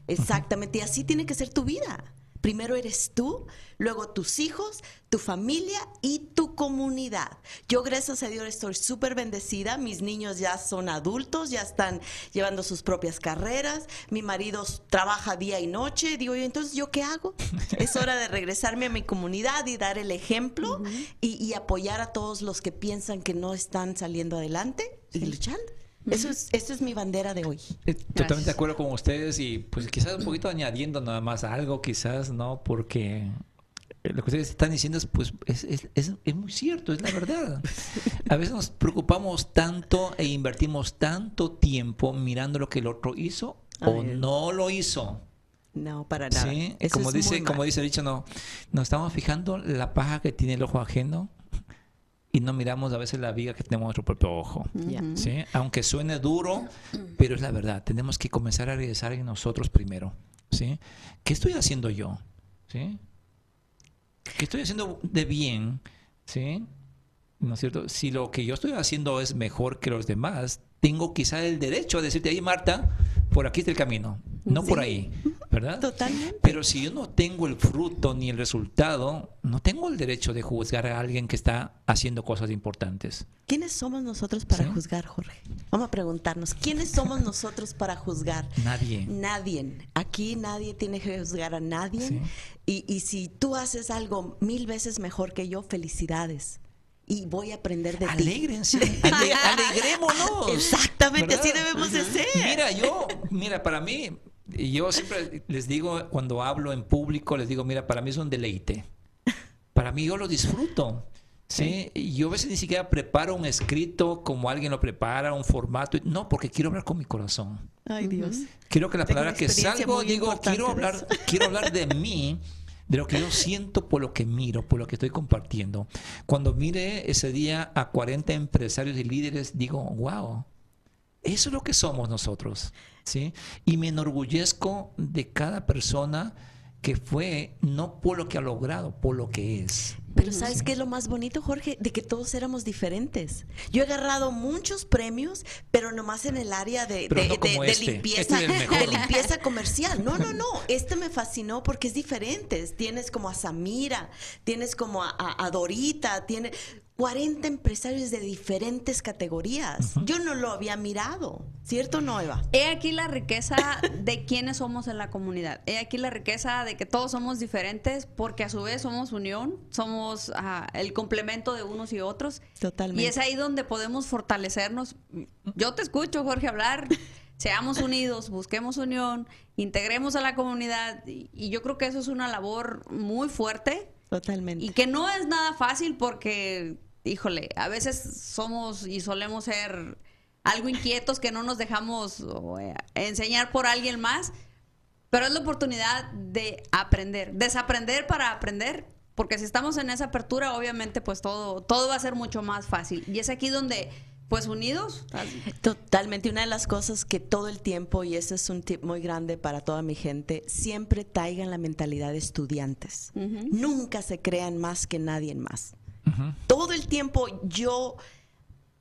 Exactamente. Y así tiene que ser tu vida. Primero eres tú, luego tus hijos, tu familia y tu comunidad. Yo gracias a Dios estoy súper bendecida. Mis niños ya son adultos, ya están llevando sus propias carreras. Mi marido trabaja día y noche. Digo yo, entonces ¿yo qué hago? es hora de regresarme a mi comunidad y dar el ejemplo y, apoyar a todos los que piensan que no están saliendo adelante y luchando. Eso es, esa es mi bandera de hoy. Eh, totalmente de acuerdo con ustedes y pues quizás un poquito añadiendo nada más algo, quizás, ¿no? Porque lo que ustedes están diciendo es, pues, es, es, es, muy cierto, es la verdad. A veces nos preocupamos tanto e invertimos tanto tiempo mirando lo que el otro hizo o no lo hizo. No, para nada. ¿Sí? Como, dice, como dice el dicho, no, nos estamos fijando la paja que tiene el ojo ajeno y no miramos a veces la viga que tenemos en nuestro propio ojo. ¿sí? Aunque suene duro, pero es la verdad. Tenemos que comenzar a regresar en nosotros primero. ¿sí? ¿Qué estoy haciendo yo? ¿Sí? ¿Qué estoy haciendo de bien? ¿Sí? ¿No es cierto? Si lo que yo estoy haciendo es mejor que los demás, tengo quizá el derecho a decirte ahí, Marta, por aquí está el camino, no por ahí. ¿Verdad? Totalmente. Pero si yo no tengo el fruto ni el resultado, no tengo el derecho de juzgar a alguien que está haciendo cosas importantes. ¿Quiénes somos nosotros para Sí. juzgar, Jorge? Vamos a preguntarnos, ¿quiénes somos nosotros para juzgar? Nadie. Nadie. Aquí nadie tiene que juzgar a nadie. Sí. Y, y si tú haces algo mil veces mejor que yo, felicidades. Y voy a aprender de ti. Alégrense, ale- alegrémonos. Exactamente, así ¿verdad? debemos de ser. Mira, yo, mira, para mí, y yo siempre les digo, cuando hablo en público, les digo, mira, para mí es un deleite. Para mí yo lo disfruto. ¿sí? Y Yo a veces ni siquiera preparo un escrito como alguien lo prepara, un formato. No, porque quiero hablar con mi corazón. Ay, Dios. Quiero que la Tengo palabra que salgo, digo, quiero hablar, quiero hablar de mí, de lo que yo siento por lo que miro, por lo que estoy compartiendo. Cuando mire ese día a 40 empresarios y líderes, digo, wow, eso es lo que somos nosotros. ¿sí? Y me enorgullezco de cada persona que fue no por lo que ha logrado, por lo que es. Pero ¿sabes qué es lo más bonito, Jorge? De que todos éramos diferentes. Yo he agarrado muchos premios, pero nomás en el área de, de- no como de- de este. limpieza, Este de limpieza comercial. No, no, no. Este me fascinó porque es diferente. Tienes como a Samira, tienes como a, a- a Dorita, tiene 40 empresarios de diferentes categorías. Yo no lo había mirado, ¿cierto, o no, Eva? He aquí la riqueza de quienes somos en la comunidad. He aquí la riqueza de que todos somos diferentes porque a su vez somos unión, somos ah, el complemento de unos y otros. Totalmente. Y es ahí donde podemos fortalecernos. Yo te escucho, Jorge, hablar. Seamos unidos, busquemos unión, integremos a la comunidad. Y, y yo creo que eso es una labor muy fuerte Totalmente. y que no es nada fácil porque, híjole, a veces somos y solemos ser algo inquietos que no nos dejamos eh, enseñar por alguien más, pero es la oportunidad de aprender, desaprender para aprender, porque si estamos en esa apertura, obviamente pues todo, todo va a ser mucho más fácil. Y es aquí donde, pues unidos, Totalmente. Una de las cosas que todo el tiempo, y ese es un tip muy grande para toda mi gente, siempre traigan la mentalidad de estudiantes. Nunca se crean más que nadie más. Todo el tiempo yo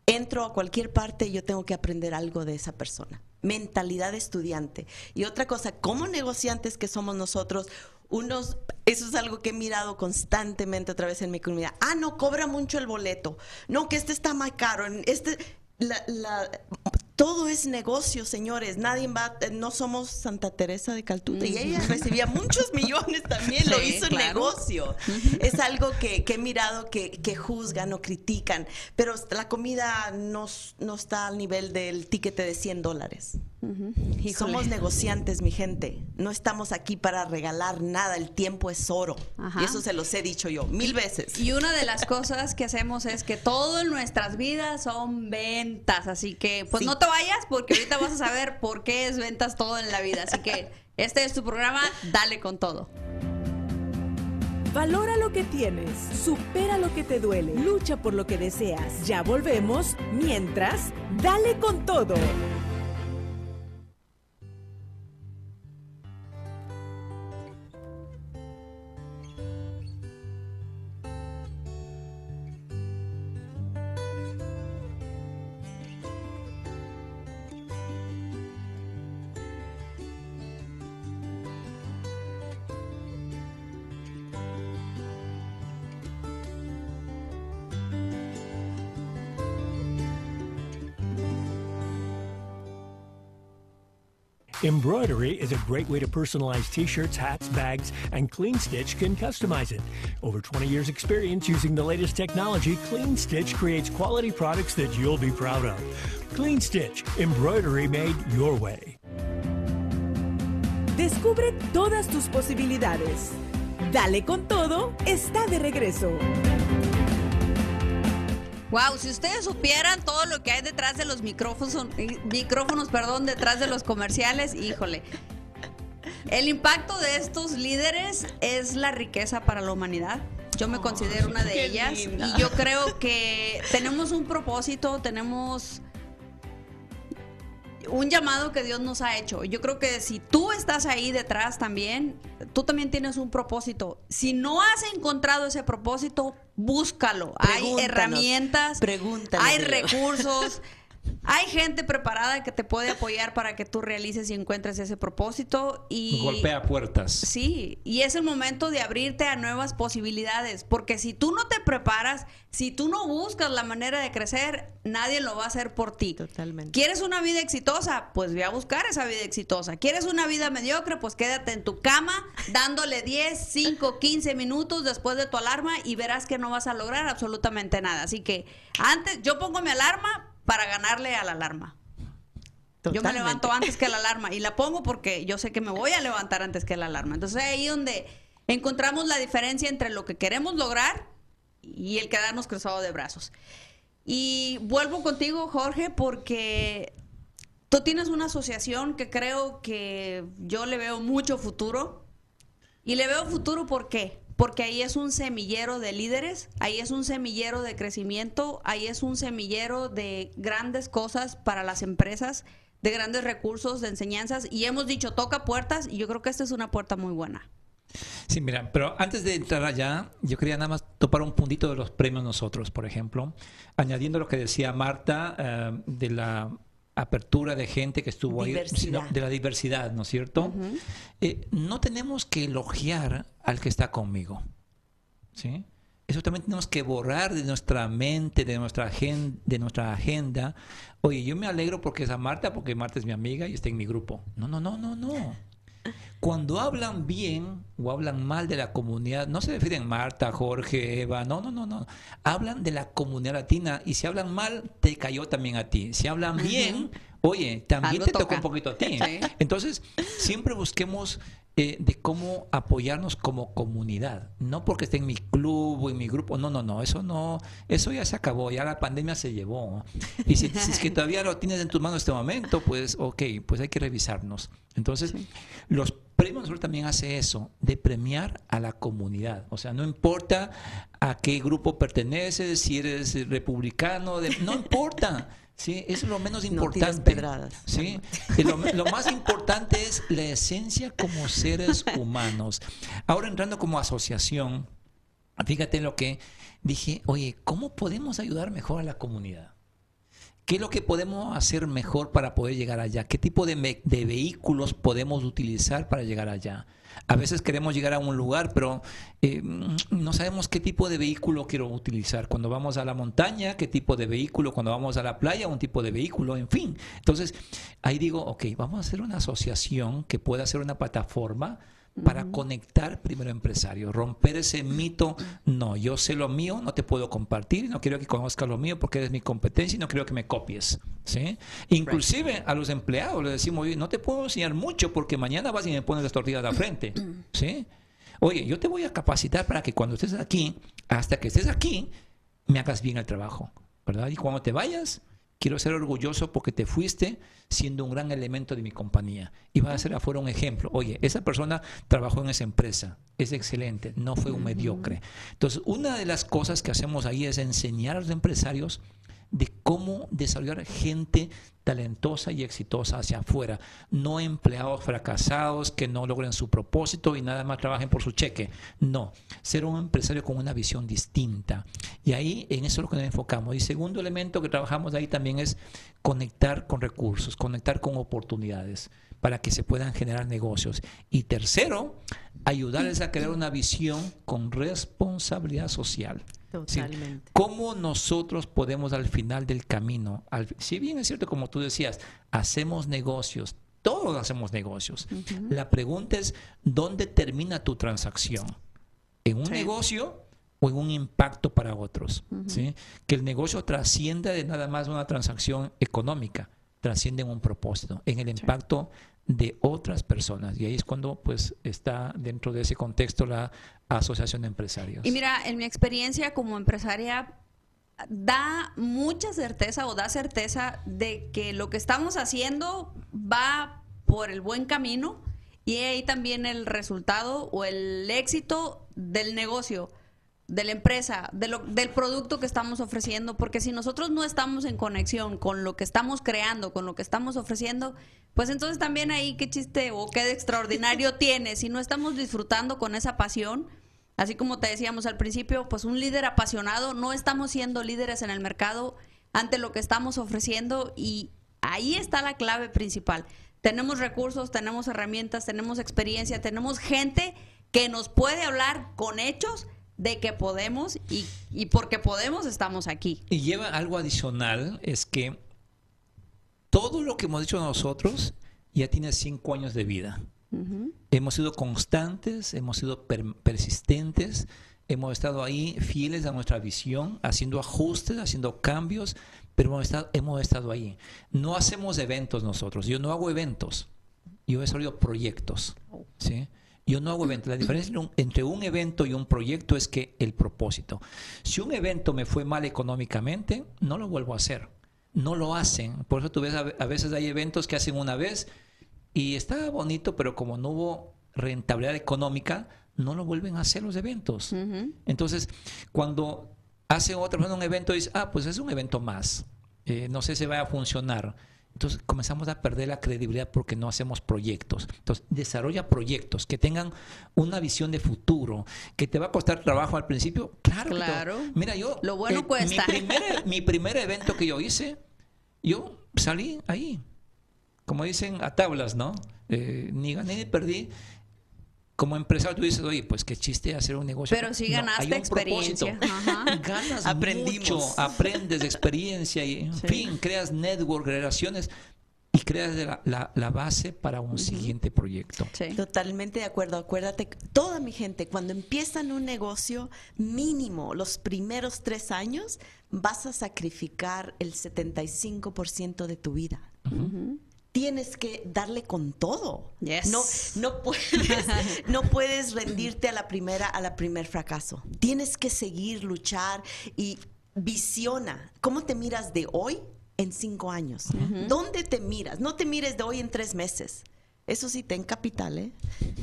entro a cualquier parte y yo tengo que aprender algo de esa persona. Mentalidad de estudiante. Y otra cosa, como negociantes que somos nosotros, unos, eso es algo que he mirado constantemente otra vez en mi comunidad. Ah, no, cobra mucho el boleto. No, que este está más caro. Este, la- la- todo es negocio, señores. Nadie va, no somos Santa Teresa de Calcuta. Y ella recibía muchos millones también, lo hizo claro. negocio. Es algo que, que he mirado que, que juzgan o critican, pero la comida no, no está al nivel del tiquete de 100 dólares. Somos negociantes, mi gente. No estamos aquí para regalar nada. El tiempo es oro. Ajá. Y eso se los he dicho yo mil veces. Y una de las cosas que hacemos es que todo en nuestras vidas son ventas. Así que, pues Sí. no te vayas porque ahorita vas a saber por qué es ventas todo en la vida. Así que este es tu programa, dale con todo. Valora lo que tienes, supera lo que te duele, lucha por lo que deseas. Ya volvemos, mientras, dale con todo. Embroidery is a great way to personalize t-shirts, hats, bags, and Clean Stitch can customize it. Over 20 years experience using the latest technology, Clean Stitch creates quality products that you'll be proud of. Clean Stitch, embroidery made your way. Descubre todas tus posibilidades. Dale con todo, está de regreso. Wow, si ustedes supieran todo lo que hay detrás de los micrófonos, micrófonos, perdón, detrás de los comerciales, híjole. El impacto de estos líderes es la riqueza para la humanidad. Yo me considero una de ellas linda. y yo creo que tenemos un propósito, tenemos un llamado que Dios nos ha hecho. Yo creo que si tú estás ahí detrás también, tú también tienes un propósito. Si no has encontrado ese propósito, búscalo. hay herramientas, hay recursos. Hay gente preparada que te puede apoyar para que tú realices y encuentres ese propósito y Golpea puertas. Sí, y es el momento de abrirte a nuevas posibilidades, porque si tú no te preparas, si tú no buscas la manera de crecer, nadie lo va a hacer por ti. Totalmente. ¿Quieres una vida exitosa? Pues ve a buscar esa vida exitosa. ¿Quieres una vida mediocre? Pues quédate en tu cama dándole 10, 5, 15 minutos después de tu alarma y verás que no vas a lograr absolutamente nada. Así que antes, yo pongo mi alarma para ganarle a la alarma. Yo me Totalmente. levanto antes que la alarma y la pongo porque yo sé que me voy a levantar antes que la alarma. Entonces ahí donde encontramos la diferencia entre lo que queremos lograr y el quedarnos cruzados de brazos. Y vuelvo contigo, Jorge, porque tú tienes una asociación que creo que yo le veo mucho futuro. Y le veo futuro ¿por qué? Porque ahí es un semillero de líderes, ahí es un semillero de crecimiento, ahí es un semillero de grandes cosas para las empresas, de grandes recursos, de enseñanzas. Y hemos dicho, toca puertas, y yo creo que esta es una puerta muy buena. Sí, mira, pero antes de entrar allá, yo quería nada más topar un puntito de los premios nosotros, por ejemplo, añadiendo lo que decía Marta eh, de la apertura de gente que estuvo ahí, Diversidad. de la diversidad, ¿no es cierto? Eh, no tenemos que elogiar al que está conmigo, ¿sí? Eso también tenemos que borrar de nuestra mente, de nuestra, agen- de nuestra agenda. Oye, yo me alegro porque es a Marta, porque Marta es mi amiga y está en mi grupo. No, no, no, no, no. Cuando hablan bien o hablan mal de la comunidad, no se refieren Marta, Jorge, Eva, no, no, no, no. Hablan de la comunidad latina y si hablan mal, te cayó también a ti. Si hablan bien, oye, también Algo te tocó toca. un poquito a ti. Sí. Entonces, siempre busquemos eh, de cómo apoyarnos como comunidad. No porque esté en mi club o en mi grupo. No, no, no. Eso no. Eso ya se acabó. Ya la pandemia se llevó. Y si, si es que todavía lo tienes en tus manos en este momento, pues, ok, pues hay que revisarnos. Entonces, los premios nosotros también hace eso, de premiar a la comunidad. O sea, no importa a qué grupo perteneces, si eres republicano, de- no importa. Sí, eso es lo menos No importante. pedradas. Sí, y lo, lo más importante es la esencia como seres humanos. Ahora entrando como asociación, fíjate lo que dije, oye, ¿cómo podemos ayudar mejor a la comunidad? ¿Qué es lo que podemos hacer mejor para poder llegar allá? ¿Qué tipo de, de vehículos podemos utilizar para llegar allá? A veces queremos llegar a un lugar, pero eh, no sabemos qué tipo de vehículo quiero utilizar. Cuando vamos a la montaña, qué tipo de vehículo. Cuando vamos a la playa, un tipo de vehículo, en fin. Entonces, ahí digo, ok, vamos a hacer una asociación que pueda ser una plataforma para conectar primero empresarios, romper ese mito, no, yo sé lo mío, no te puedo compartir, no quiero que conozcas lo mío porque eres mi competencia y no quiero que me copies, ¿sí? Inclusive a los empleados les decimos, oye, no te puedo enseñar mucho porque mañana vas y me pones las tortillas de la frente, ¿sí? Oye, yo te voy a capacitar para que cuando estés aquí, hasta que estés aquí, me hagas bien el trabajo, ¿verdad? Y cuando te vayas, quiero ser orgulloso porque te fuiste siendo un gran elemento de mi compañía. Y vas a ser afuera un ejemplo. Oye, esa persona trabajó en esa empresa, es excelente, no fue un mediocre. Entonces, una de las cosas que hacemos ahí es enseñar a los empresarios de cómo desarrollar gente talentosa y exitosa hacia afuera, no empleados fracasados que no logren su propósito y nada más trabajen por su cheque. No, ser un empresario con una visión distinta. Y ahí en eso es lo que nos enfocamos. Y segundo elemento que trabajamos ahí también es conectar con recursos, conectar con oportunidades para que se puedan generar negocios. Y tercero, ayudarles a crear una visión con responsabilidad social. Sí. Totalmente. ¿Cómo nosotros podemos al final del camino, al- si bien es cierto como tú decías, hacemos negocios, todos hacemos negocios. La pregunta es, ¿dónde termina tu transacción? ¿En un Sí. negocio o en un impacto para otros? ¿sí? Que el negocio trascienda de nada más una transacción económica, trasciende en un propósito, en el impacto de otras personas. Y ahí es cuando pues está dentro de ese contexto la asociación de empresarios. Y mira, en mi experiencia como empresaria, da mucha certeza o da certeza de que lo que estamos haciendo va por el buen camino y ahí también el resultado o el éxito del negocio, de la empresa, de lo- del producto que estamos ofreciendo, porque si nosotros no estamos en conexión con lo que estamos creando, con lo que estamos ofreciendo, pues entonces también ahí qué chiste o qué de extraordinario tiene, si no estamos disfrutando con esa pasión, Así como te decíamos al principio, pues un líder apasionado, no estamos siendo líderes en el mercado ante lo que estamos ofreciendo y ahí está la clave principal. Tenemos recursos, tenemos herramientas, tenemos experiencia, tenemos gente que nos puede hablar con hechos de que podemos y, y porque podemos estamos aquí. Y lleva algo adicional, es que todo lo que hemos dicho nosotros ya tiene cinco años de vida. Hemos sido constantes, hemos sido per- persistentes, hemos estado ahí fieles a nuestra visión, haciendo ajustes, haciendo cambios, pero hemos estado, hemos estado ahí. No hacemos eventos nosotros, yo no hago eventos, yo he desarrollado proyectos. ¿sí? Yo no hago eventos. La diferencia entre un- evento y un proyecto es que el propósito. Si un evento me fue mal económicamente, no lo vuelvo a hacer. No lo hacen. Por eso tú ves, a ve- a veces hay eventos que hacen una vez y está bonito, pero como no hubo rentabilidad económica, no lo vuelven a hacer los eventos. Entonces, cuando hace otra persona un evento, dice, ah, pues es un evento más. Eh, no sé si va a funcionar. Entonces comenzamos a perder la credibilidad porque no hacemos proyectos. Entonces, desarrolla proyectos que tengan una visión de futuro, que te va a costar trabajo al principio. Claro. te Claro. Mira, yo. Lo bueno eh, cuesta. Mi primer, mi primer evento que yo hice, yo salí ahí. Como dicen, a tablas, ¿no? Eh, ni gané ni perdí. Como empresario tú dices, oye, pues qué chiste hacer un negocio. Pero sí No, ganaste hay un propósito. experiencia. Ajá. Ganas Aprendimos. mucho, aprendes de experiencia y, en Sí. fin, creas network, relaciones y creas la, la- la base para un siguiente proyecto. Totalmente de acuerdo. Acuérdate, toda mi gente, cuando empiezan un negocio, mínimo los primeros tres años, vas a sacrificar el 75% de tu vida. Tienes que darle con todo. Yes. No, no puedes, no puedes rendirte a la primera, a la primer fracaso. Tienes que seguir, luchar y visiona. ¿Cómo te miras de hoy en cinco años? ¿Dónde te miras? No te mires de hoy en tres meses. Eso sí, ten capital, ¿eh?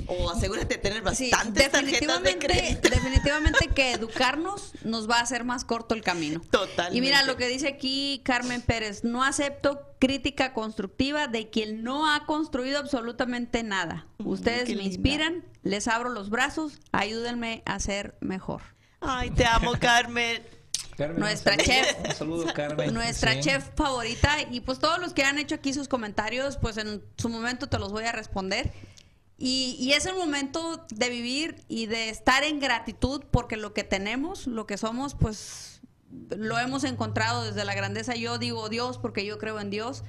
O asegúrate de tener Sí, bastantes tarjetas de definitivamente, crédito. definitivamente que educarnos nos va a hacer más corto el camino. Totalmente. Y mira lo que dice aquí Carmen Pérez, no acepto crítica constructiva de quien no ha construido absolutamente nada. Ustedes me linda. inspiran, les abro los brazos, ayúdenme a ser mejor. Ay, te amo, Carmen. Carmen, Nuestra un saludo, chef. Un saludo, Carmen. Nuestra Sí. chef favorita y pues todos los que han hecho aquí sus comentarios, pues en su momento te los voy a responder. Y, y es el momento de vivir y de estar en gratitud porque lo que tenemos, lo que somos, pues lo hemos encontrado desde la grandeza. Yo digo Dios porque yo creo en Dios.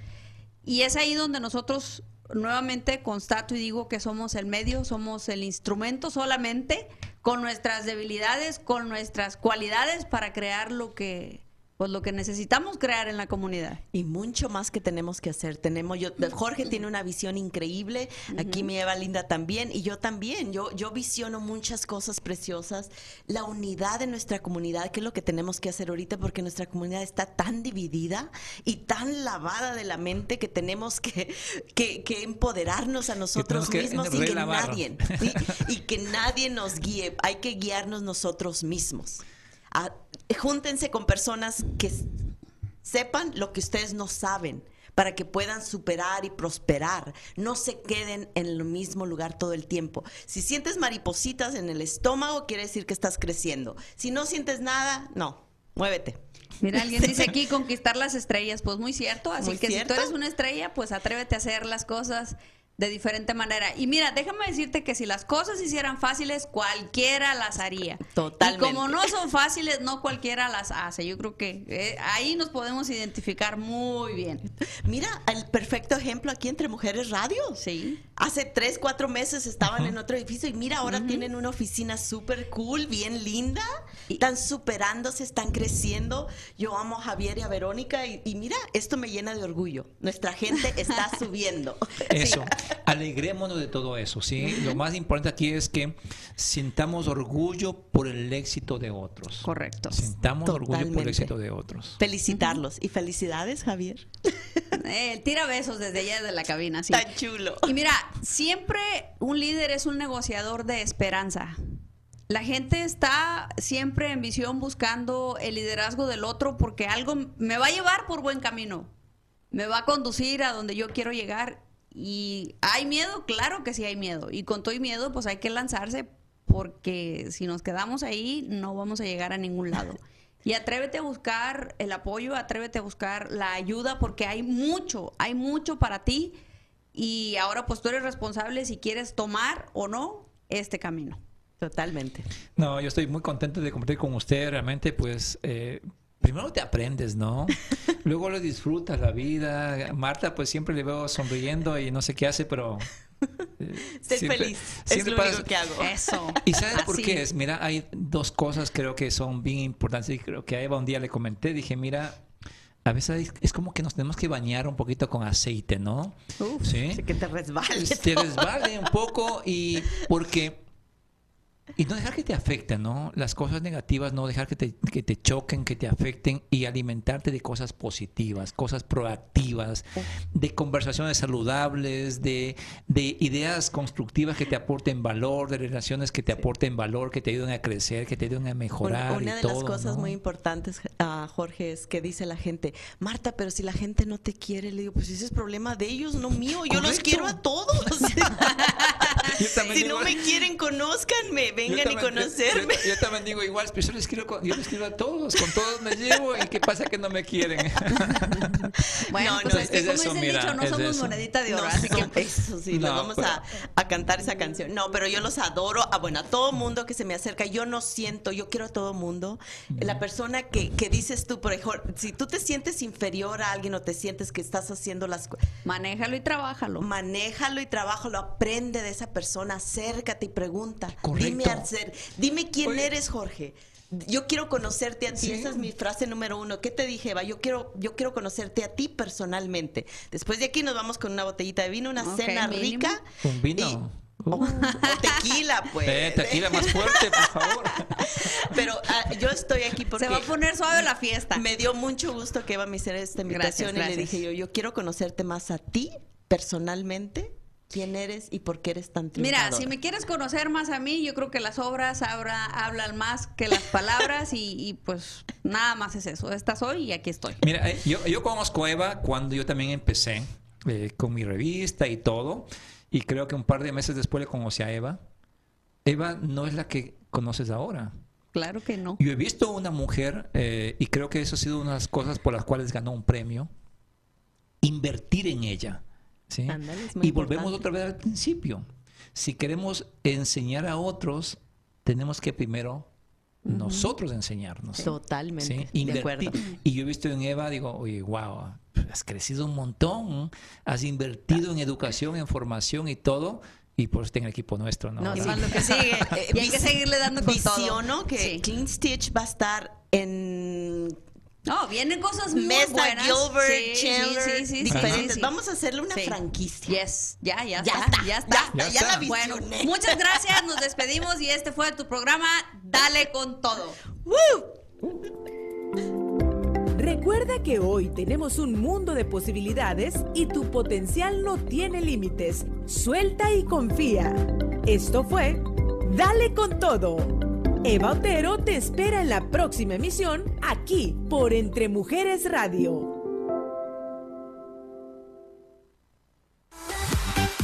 Y es ahí donde nosotros nuevamente constato y digo que somos el medio, somos el instrumento solamente con nuestras debilidades, con nuestras cualidades para crear lo que pues lo que necesitamos crear en la comunidad. Y mucho más que tenemos que hacer. Tenemos, yo, Jorge tiene una visión increíble. Aquí me lleva Linda también. Y yo también. Yo, yo visiono muchas cosas preciosas. La unidad de nuestra comunidad, que es lo que tenemos que hacer ahorita, porque nuestra comunidad está tan dividida y tan lavada de la mente que tenemos que, que, que empoderarnos a nosotros que mismos y que nadie, y que nadie nos guíe. Hay que guiarnos nosotros mismos. Ah, júntense con personas que sepan lo que ustedes no saben para que puedan superar y prosperar. No se queden en el mismo lugar todo el tiempo. Si sientes maripositas en el estómago, quiere decir que estás creciendo. Si no sientes nada, no, muévete. Mira, alguien dice aquí conquistar las estrellas, pues muy cierto, así Muy que cierto. si tú eres una estrella, pues atrévete a hacer las cosas de diferente manera. Y mira, déjame decirte que si las cosas se hicieran fáciles, cualquiera las haría. Totalmente. Y como no son fáciles, no cualquiera las hace. Yo creo que eh, ahí nos podemos identificar muy bien. Mira, el perfecto ejemplo aquí entre Mujeres Radio. Sí. Hace tres, cuatro meses estaban en otro edificio y mira, ahora tienen una oficina súper cool, bien linda. Están superándose, están creciendo. Yo amo a Javier y a Verónica y, y mira, esto me llena de orgullo. Nuestra gente está subiendo. Eso, alegrémonos de todo eso, ¿sí? Lo más importante aquí es que sintamos orgullo por el éxito de otros. Correcto. Sintamos orgullo por el éxito de otros. Felicitarlos y felicidades, Javier. Eh, tira besos desde allá de la cabina, sí. Tan chulo. Y mira, siempre un líder es un negociador de esperanza. La gente está siempre en visión buscando el liderazgo del otro porque algo me va a llevar por buen camino. Me va a conducir a donde yo quiero llegar. Y hay miedo, claro que sí hay miedo. Y con todo y miedo, pues hay que lanzarse porque si nos quedamos ahí no vamos a llegar a ningún lado. Y atrévete a buscar el apoyo, atrévete a buscar la ayuda, porque hay mucho, hay mucho para ti. Y ahora pues tú eres responsable si quieres tomar o no este camino. Totalmente. No, yo estoy muy contento de compartir con usted. Realmente, pues, eh, primero te aprendes, ¿no? Luego lo disfrutas la vida. Marta, pues siempre le veo sonriendo y no sé qué hace, pero. eh, Ser siempre- feliz. Es lo pasa- único que hago. Eso. ¿Y sabes por qué es? Mira, hay dos cosas creo que son bien importantes y creo que a Eva un día le comenté, dije, mira, a veces es como que nos tenemos que bañar un poquito con aceite, ¿no? Uf, ¿Sí? sí que te resbale. Te todo. resbale un poco y porque... Y no dejar que te afecten, ¿no? Las cosas negativas, no dejar que te, que te choquen, que te afecten y alimentarte de cosas positivas, cosas proactivas, de conversaciones saludables, de, de ideas constructivas que te aporten valor, de relaciones que te aporten valor, que te ayuden a crecer, que te ayuden a mejorar. Una, una y de todo, las cosas ¿no? muy importantes, ah, Jorge, es que dice la gente, Marta, pero si la gente no te quiere, le digo, pues ese es problema de ellos, no mío. Yo los quiero a todos. Si digo- no me quieren, conózcanme, vengan y conocerme. Yo, yo también digo igual, pero yo les quiero, con- yo les quiero a todos, con todos me llevo y qué pasa que no me quieren. Bueno, No, pues no, es que es como eso, mira, dicho, no es somos eso. monedita de oro, No, así que eso sí, les No, vamos pero- a, a cantar esa canción. No, pero yo los adoro. Ah, bueno, a todo mundo que se me acerca, yo no siento, yo quiero a todo mundo. La persona que, que dices tú, por ejemplo, si tú te sientes inferior a alguien o te sientes que estás haciendo las cosas, manéjalo y trabájalo. manéjalo y trabájalo, aprende de esa persona, acércate y pregunta. Correcto. Dime, hacer, dime quién Oye. eres, Jorge. Yo quiero conocerte a ti, Sí. esa es mi frase número uno. ¿Qué te dije, Eva? Yo quiero, yo quiero conocerte a ti personalmente. Después de aquí nos vamos con una botellita de vino, una cena mínimo. rica. Un vino. Y- o, o tequila, pues. Eh, tequila más fuerte, por favor. Pero ah, yo estoy aquí porque Se va a poner suave la fiesta. me dio mucho gusto que Eva me hiciera esta invitación Gracias, y le dije yo, yo quiero conocerte más a ti personalmente, quién eres y por qué eres tan Mira, triunfadora. si me quieres conocer más a mí, yo creo que las obras habla- hablan más que las palabras y, y, pues nada más es eso. Esta soy y aquí estoy. Mira, eh, yo, yo conozco a Eva cuando yo también empecé eh, con mi revista y todo. Y creo que un par de meses después le conocí a Eva. Eva no es la que conoces ahora. Claro que no. Yo he visto una mujer, eh, y creo que eso ha sido una de las cosas por las cuales ganó un premio, invertir en ella. ¿Sí? Ándale, es muy Y volvemos importante. otra vez al principio. Si queremos enseñar a otros, tenemos que primero nosotros enseñarnos. Totalmente, ¿sí? de Invertir. acuerdo. Y yo he visto en Eva, digo, oye, wow, has crecido un montón, has invertido en educación, en formación y todo, y por eso está en el equipo nuestro, ¿no? No, Y sí. más lo que sigue. Eh, y hay que seguirle dando con todo. Visiono que Sí. Clean Stitch va a estar en No, vienen cosas muy Mesa, buenas. Gilbert, Sí, sí, Chandler, sí, sí, sí, diferentes. sí, sí. Vamos a hacerle una Sí. franquicia. Yes, ya, ya, Ya está, está, ya está. ya está, ya la Bueno, visioné. muchas gracias, nos despedimos y este fue tu programa Dale con todo. Recuerda que hoy tenemos un mundo de posibilidades y tu potencial no tiene límites. Suelta y confía. Esto fue Dale con todo. Eva Otero te espera en la próxima emisión aquí por Entre Mujeres Radio.